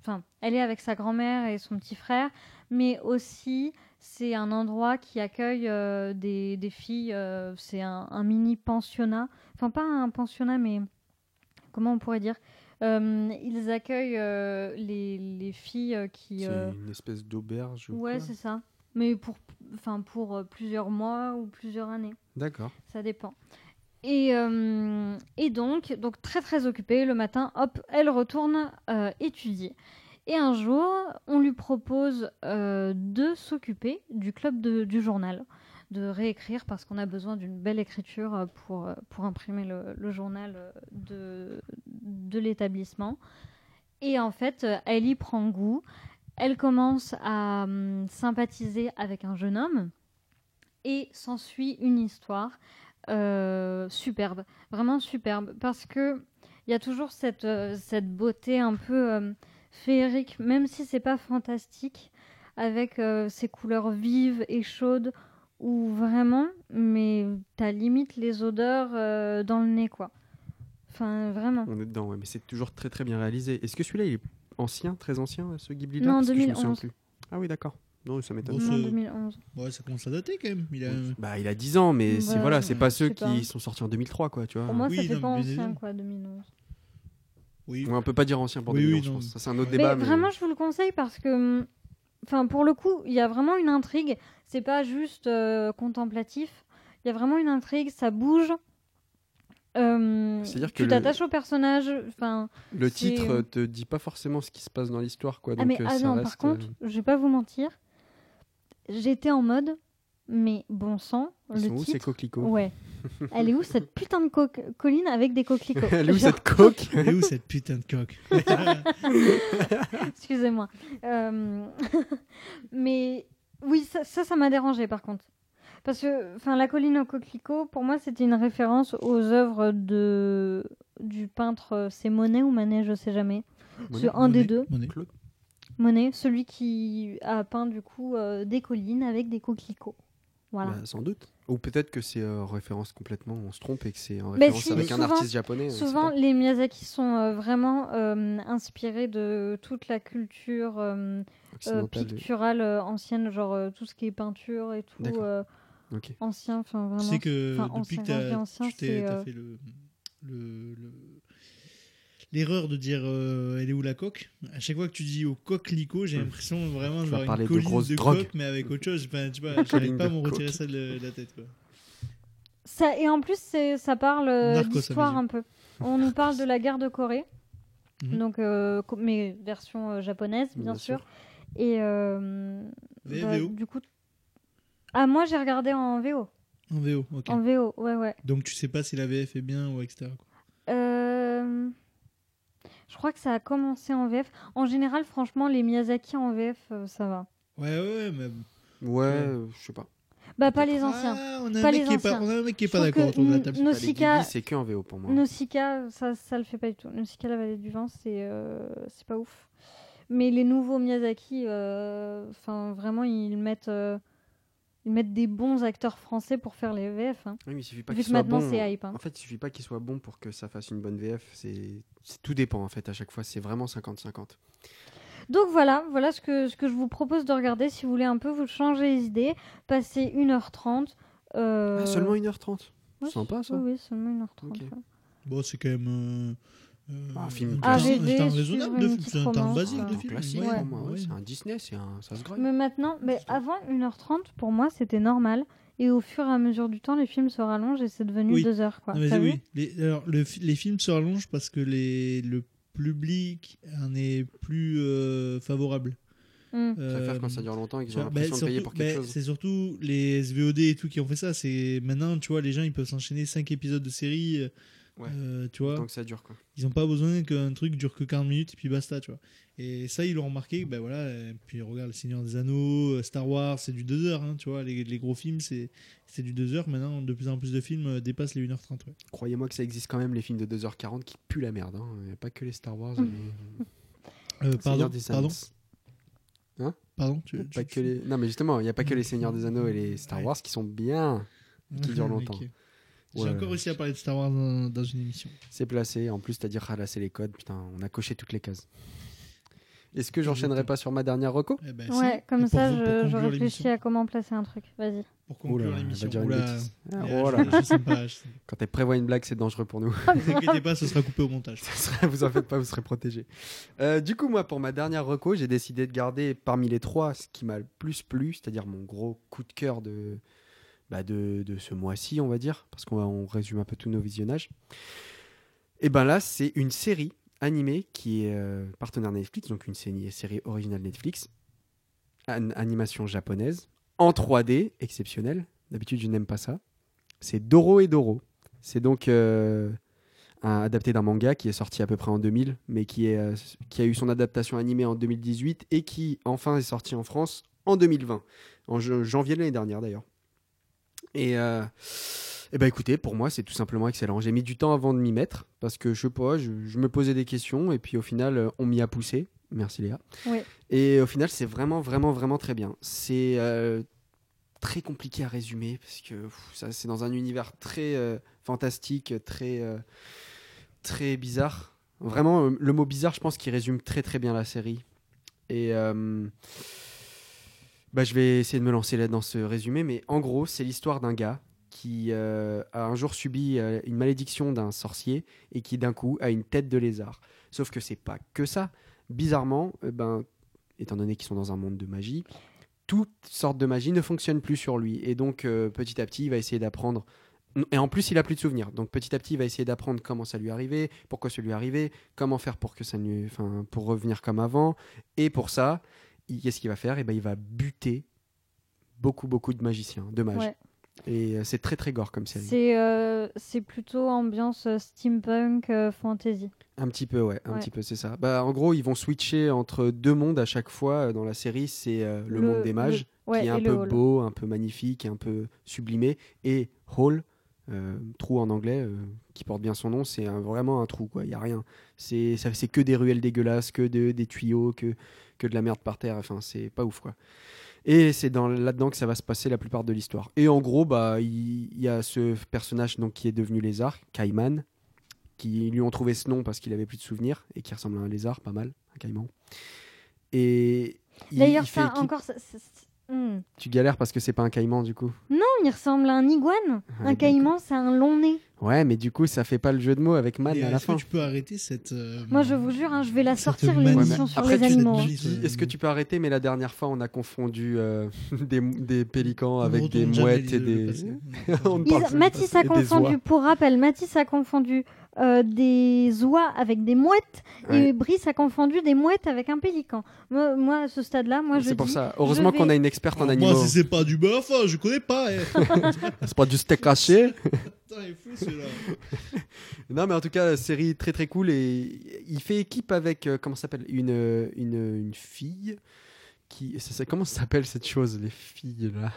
enfin, elle est avec sa grand-mère et son petit frère, mais aussi c'est un endroit qui accueille euh, des, des filles. euh, c'est un, un mini pensionnat, enfin pas un pensionnat, mais comment on pourrait dire Euh, Ils accueillent les, les filles qui. C'est une espèce d'auberge. ou Ouais, c'est ça. Mais pour, enfin, pour euh, plusieurs mois ou plusieurs années. D'accord. Ça dépend. Et, euh, et donc, donc, très très occupée, le matin, hop, elle retourne euh, étudier. Et un jour, on lui propose euh, de s'occuper du club de- du journal, de réécrire parce qu'on a besoin d'une belle écriture pour, pour imprimer le, le journal de, de l'établissement. Et en fait, elle y prend goût. Elle commence à hum, sympathiser avec un jeune homme et s'ensuit une histoire euh, superbe, vraiment superbe, parce que il y a toujours cette, euh, beauté un peu euh, féerique, même si c'est pas fantastique, avec euh, ces couleurs vives et chaudes, où vraiment, mais t'as limite les odeurs dans le nez, quoi. Enfin, vraiment. On est dedans, ouais, mais c'est toujours très très bien réalisé. Est-ce que celui-là, il est ancien, très ancien, ce Ghibli-là Non, Parce que je me souviens 2011. plus. Ah oui, d'accord. Non, ça m'étonne. Bon, Non, c'est- 2011. Ouais, ça commence à dater quand même. Il a... Bah, il a 10 ans, mais c'est Bah, voilà, c'est pas ceux qui pas. sont sortis en 2003, quoi, tu vois. Pour moi, ça Oui, fait non, pas ancien, quoi, 2011. Oui. Ouais, on peut pas dire ancien pour Oui, 2011, oui, je pense. Ça, c'est un autre Mais débat. Mais, vraiment, je vous le conseille parce que, hum, enfin, pour le coup, il y a vraiment une intrigue. C'est pas juste euh, contemplatif. Il y a vraiment une intrigue. Ça bouge. Euh, C'est-à-dire que tu le- t'attaches au personnage. Enfin, le titre te dit pas forcément ce qui se passe dans l'histoire, quoi. ah Donc, mais euh, ah ça non, reste, par contre, euh, je vais pas vous mentir. J'étais en mode, mais bon sang, ils sont le où ces coquelicots Ouais. Elle est où cette putain de co- colline avec des *laughs* coquelicots Elle est où Genre- cette coque Elle est où cette putain de coque *laughs* *laughs* Excusez-moi. Euh, Mais oui, ça, ça, ça m'a dérangé par contre. Parce que enfin, la colline aux coquelicots, pour moi, c'était une référence aux œuvres de... du peintre, euh, c'est Monet ou Manet, je sais jamais. C'est un des Monet, deux. Monet. Claude Monet, celui qui a peint du coup euh, des collines avec des coquelicots. Voilà. Bah, sans doute. Ou peut-être que c'est euh, référence complètement, on se trompe et que c'est en Mais référence si, avec un artiste japonais. on sait Souvent, pas. les Miyazaki sont euh, vraiment euh, inspirés de toute la culture euh, euh, picturale euh, ancienne, genre euh, tout ce qui est peinture et tout Ancien, enfin Tu vraiment. sais que enfin, depuis ancien, que tu t'es- c'est, t'as euh, fait le. le- le- L'erreur de dire euh, elle est où la coque? À chaque fois que tu dis au coquelicot, j'ai l'impression vraiment Tu de voir une de colline grosse de, coque, mais avec autre chose. Enfin, tu vois, *laughs* j'arrive pas à de m'en retirer ça de la tête. Quoi. Ça, et en plus, c'est- ça parle euh, d'histoire un peu. On nous parle de la guerre de Corée, Mhm. donc euh, mais version euh, japonaise, bien, Bien sûr. sûr. Et euh, bah, du coup, ah moi j'ai regardé en VO, En VO, ok. en VO, ouais ouais. Donc tu sais pas si la VF est bien ou etc. quoi. Euh, Je crois que ça a commencé en VF. En général, franchement, les Miyazaki en VF, euh, ça va. Ouais, ouais, ouais, mais. Ouais, euh, je sais pas. Bah pas les anciens. Ah, on, a Pas un mec les qui est pas, anciens. on a un mec qui est Je pas d'accord autour de la table. Nausicaa- c'est que en VO pour moi. Nausicaa, ça, ça le fait pas du tout. Nausicaa, la vallée du vent, c'est euh, c'est pas ouf. Mais les nouveaux Miyazaki, euh, enfin vraiment, ils mettent, euh, ils mettent des bons acteurs français pour faire les VF. hein. Oui, mais il suffit pas Vu que maintenant, bon. c'est hype, hein. En fait, il suffit pas qu'il soit bon pour que ça fasse une bonne VF. C'est tout dépend en fait. À chaque fois, c'est vraiment 50-50. Donc voilà, voilà ce que, ce que je vous propose de regarder si vous voulez un peu vous changer les idées. Passer 1h30. euh, Ah, seulement 1h30. ouais, Sympa ça. Oui, seulement 1h30. Ok. ouais. Bon, c'est quand même. euh, Un film classique. AVD, un raisonnable de film. C'est un basique euh, de Un film. classique ouais, pour moi. ouais, ouais. C'est un Disney, c'est un... ça se graille. Mais maintenant, mais avant 1h30, pour moi, c'était normal. Et au fur et à mesure du temps, les films se rallongent et c'est devenu Oui. 2 heures. Quoi. Non, mais T'as c'est- vu oui. Les, alors, le fi- les films se rallongent parce que les, le public en est plus euh, favorable. Je préfère Euh, quand ça dure longtemps et qu'ils ont bah, l'impression de payer pour quelque bah, chose. C'est surtout les SVOD et tout qui ont fait ça. C'est maintenant, tu vois, les gens ils peuvent s'enchaîner 5 épisodes de série. Euh, Ouais. euh, tu vois, Tant que ça dure quoi. ils n'ont pas besoin qu'un truc dure que 40 minutes et puis basta, tu vois. Et ça, ils l'ont remarqué. Ben voilà. Et puis regarde, Le Seigneur des Anneaux, euh, Star Wars, c'est du 2 heures, hein, tu vois. Les, les gros films, c'est c'est du 2 heures. Maintenant, de plus en plus de films euh, dépassent les 1h30. Ouais. Croyez-moi que ça existe quand même les films de 2h40 qui puent la merde. hein. Il n'y a pas que les Star Wars. les... *laughs* Euh, pardon, des pardon, Anneaux. pardon. Tu, Pas tu- que les... Non mais justement, il n'y a pas que les Seigneurs des Anneaux et les Star Ouais. Wars qui sont bien. qui durent *laughs* longtemps. J'ai Ouais, encore ouais. réussi à parler de Star Wars dans, dans une émission. C'est placé. En plus, t'as dit ralasser les codes. Putain, on a coché toutes les cases. Est-ce que j'enchaînerai pas sur ma dernière reco? Eh ben, Ouais, si. comme pour ça, je, je réfléchis à comment placer un truc. Vas-y. Pour conclure l'émission. dire une Oula. bêtise. Ah, Euh, oh là. *laughs* Quand elle prévoit une blague, c'est dangereux pour nous. *laughs* Ne vous inquiétez pas, ce sera coupé au montage. *laughs* Vous en faites pas, vous serez protégé. Euh, du coup, moi, pour ma dernière reco, j'ai décidé de garder parmi les trois ce qui m'a le plus plu, c'est-à-dire mon gros coup de cœur de, bah, de, ce mois-ci, on va dire, parce qu'on résume un peu tous nos visionnages. Et ben là, c'est une série animé qui est euh, partenaire Netflix, donc une série, originale Netflix, an- animation japonaise, en 3D, exceptionnelle. D'habitude, je n'aime pas ça. C'est Doro et Doro. C'est donc euh, un- adapté d'un manga qui est sorti à peu près en 2000, mais qui, euh, qui a eu son adaptation animée en 2018 et qui enfin est sorti en France en 2020, en jan- janvier de l'année dernière d'ailleurs. Et, euh, ben écoutez, pour moi, c'est tout simplement excellent. J'ai mis du temps avant de m'y mettre parce que je sais pas, je, je me posais des questions et puis au final, euh, on m'y a poussé. Merci Léa. Oui. Et au final, c'est vraiment, vraiment, vraiment très bien. C'est euh, très compliqué à résumer parce que pff, ça, c'est dans un univers très euh, fantastique, très, très bizarre. Vraiment, le mot bizarre, je pense qu'il résume très, très bien la série. Et bah, je vais essayer de me lancer là dans ce résumé, mais en gros, c'est l'histoire d'un gars qui euh, a un jour subi euh, une malédiction d'un sorcier et qui d'un coup a une tête de lézard. Sauf que c'est pas que ça. Bizarrement, euh, ben, étant donné qu'ils sont dans un monde de magie, toute sorte de magie ne fonctionne plus sur lui. Et donc, petit à petit, il va essayer d'apprendre. Et en plus, il a plus de souvenirs. Donc, petit à petit, il va essayer d'apprendre comment ça lui est arrivé, pourquoi ça lui est arrivé, comment faire pour que ça lui, enfin, pour revenir comme avant. Et pour ça, qu'est-ce qu'il va faire? Et ben, il va buter beaucoup, beaucoup de magiciens, de mages. Ouais. Et euh, c'est très, très gore comme série. C'est euh, c'est plutôt ambiance euh, steampunk euh, fantasy. Un petit peu, ouais, un Ouais. petit peu, c'est ça. Bah, en gros, ils vont switcher entre deux mondes à chaque fois dans la série. C'est euh, le, monde des mages, le- ouais, qui est un peu hall. beau, un peu magnifique, un peu sublimé, et Hall, euh, trou en anglais, euh, qui porte bien son nom, c'est vraiment un trou, quoi. Il y a rien. C'est que des ruelles dégueulasses, que de- des tuyaux, que que de la merde par terre. Enfin, c'est pas ouf, quoi. Et c'est dans là-dedans que ça va se passer la plupart de l'histoire. Et en gros, bah, il y, a ce personnage donc qui est devenu lézard, Caïman, qui lui ont trouvé ce nom parce qu'il avait plus de souvenirs et qui ressemble à un lézard, pas mal, un caïman. Et il- D'ailleurs, ça encore. ça- ça- Hmm. Tu galères parce que c'est pas un caïman du coup. Non, il ressemble à un iguane. Ouais, un caïman, c'est un long nez. Ouais, mais du coup, ça fait pas le jeu de mots avec man Et, à euh, la Est-ce que fin. tu peux arrêter cette. euh, Moi, je vous jure, hein, je vais la sortir l'émission Ouais, sur après, les animaux. dis, Est-ce que tu peux arrêter Mais la dernière fois, on a confondu euh, *laughs* des, des pélicans *laughs* on avec des mouettes et des. Mathis a confondu, pour rappel, Mathis a confondu euh, des oies avec des mouettes Ouais. et Brice a confondu des mouettes avec un pélican. Moi, moi, à ce stade-là, moi je C'est pour ça. Heureusement qu'on a une experte en animaux. Moi, si c'est pas du bœuf, hein, je connais pas. eh. *laughs* C'est pas du steak haché. *laughs* *laughs* Non, mais en tout cas, la série très très cool et il fait équipe avec euh, comment ça s'appelle? Une, euh, une une fille qui ça, ça- comment ça s'appelle cette chose les filles là?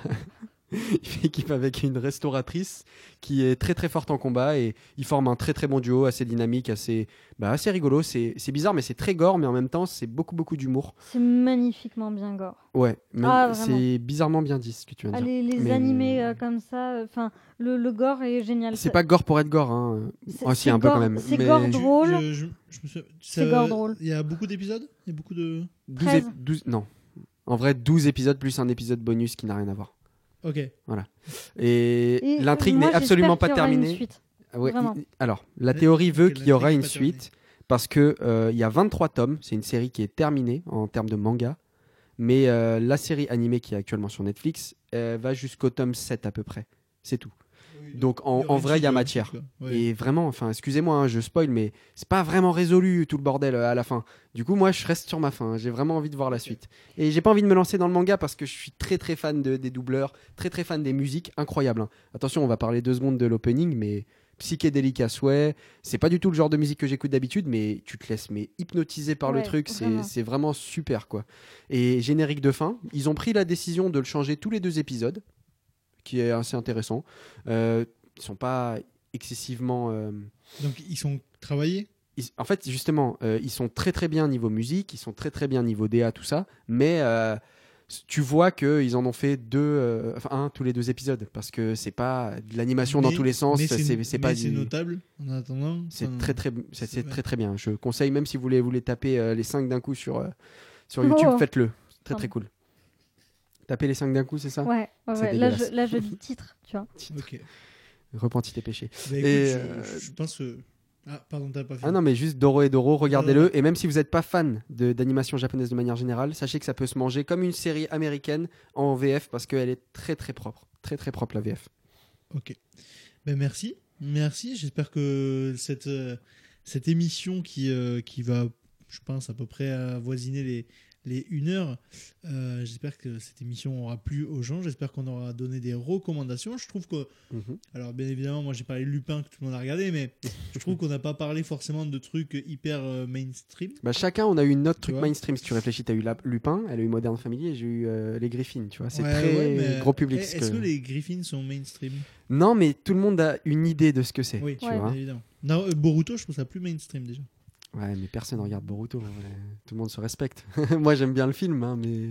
*laughs* il fait équipe avec une restauratrice qui est très très forte en combat et ils forment un très très bon duo assez dynamique assez bah, assez rigolo c'est c'est bizarre mais c'est très gore mais en même temps c'est beaucoup beaucoup d'humour c'est magnifiquement bien gore. ouais mais Ah, c'est bizarrement bien dit ce que tu viens de Ah, dire les les Mais- animés euh, comme ça, enfin, le, le gore est génial. c'est pas gore pour être gore hein. c'est- si, c'est un peu quand gore- même C'est mais- gore drôle. C'est gore drôle. Il y a beaucoup d'épisodes? Il y a beaucoup de. 12, 13. ép- 12 non en vrai 12 épisodes plus un épisode bonus qui n'a rien à voir Ok. Et, Et, l'intrigue euh, moi, n'est absolument pas j'espère qu'il y aura une terminée. suite. Ah ouais, alors, la théorie veut qu'il y aura l'intrigue une suite parce que euh, il y a 23 tomes. C'est une série qui est terminée en termes de manga. Mais euh, la série animée qui est actuellement sur Netflix euh, va jusqu'au tome 7 à peu près. C'est tout. Donc en, en vrai, il y a matière. Ouais. Et vraiment, enfin, excusez-moi, hein, je spoil, mais c'est pas vraiment résolu tout le bordel euh, à la fin. Du coup, moi, je reste sur ma fin. J'ai vraiment envie de voir la suite. Et j'ai pas envie de me lancer dans le manga parce que je suis très très fan de- des doubleurs, très très fan des musiques, incroyable. hein. Attention, on va parler deux secondes de l'opening, mais psychédélique à souhait. C'est pas du tout le genre de musique que j'écoute d'habitude, mais tu te laisses mais hypnotiser par le truc. C'est vraiment. c'est vraiment super quoi. Et générique de fin, ils ont pris la décision de le changer tous les deux épisodes, qui est assez intéressant. Euh, ils sont pas excessivement euh, Donc, ils sont travaillés? ils- en fait, justement, euh, ils sont très très bien niveau musique, ils sont très très bien niveau DA, tout ça, mais euh, tu vois qu'ils en ont fait deux, euh, enfin un tous les deux épisodes, parce que c'est pas de l'animation dans tous les sens, mais c'est c'est mais pas c'est du- notable en attendant. c'est enfin, très très c'est très très bien. Je conseille même si vous voulez vous les taper euh, les 5 d'un coup sur euh, sur *laughs* YouTube, Oh. faites-le. C'est Très Pardon. très cool. Taper les 5 d'un coup, c'est ça Ouais, ouais, C'est ouais. Là, je, dégueulasse. là, je *laughs* dis titre, tu vois. Ok. Repentis tes péchés. Bah, écoute, Et, je, euh, je pense. que- Ah, pardon, t'as pas fait. Ah non, mais juste Doro et Doro, regardez-le. Et même si vous n'êtes pas fan de- d'animation japonaise de manière générale, sachez que ça peut se manger comme une série américaine en VF parce qu'elle est très très propre. Très très propre la VF. Ok. Ben merci. Merci. J'espère que cette, euh, cette émission qui, euh, qui va, je pense, à peu près avoisiner les, les 1 heure. Euh, j'espère que cette émission aura plu aux gens. J'espère qu'on aura donné des recommandations. Je trouve que, Mhm. alors bien évidemment, moi j'ai parlé de Lupin que tout le monde a regardé, mais je trouve *laughs* qu'on n'a pas parlé forcément de trucs hyper euh, mainstream. Bah, chacun, on a eu notre truc mainstream. Si tu réfléchis, tu as eu la- Lupin, elle a eu Modern Family et j'ai eu euh, les Griffins. Tu vois, c'est Ouais, très ouais, gros public. ce Est-ce que- que les Griffins sont mainstream? Non, mais tout le monde a une idée de ce que c'est. Oui, tu Ouais. vois. bien évidemment. Non, Boruto, je trouve ça plus mainstream déjà. Ouais, mais personne regarde Boruto. ouais. Tout le monde se respecte. *laughs* Moi, j'aime bien le film, hein, mais.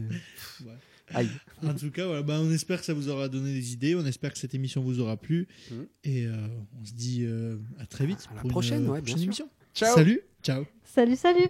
Ouais. Aïe. En tout cas, voilà, bah, on espère que ça vous aura donné des idées. On espère que cette émission vous aura plu. Mhm. Et euh, on se dit euh, à très vite À la pour prochaine, une euh, ouais, prochaine émission. Ciao Salut, ciao. Salut, salut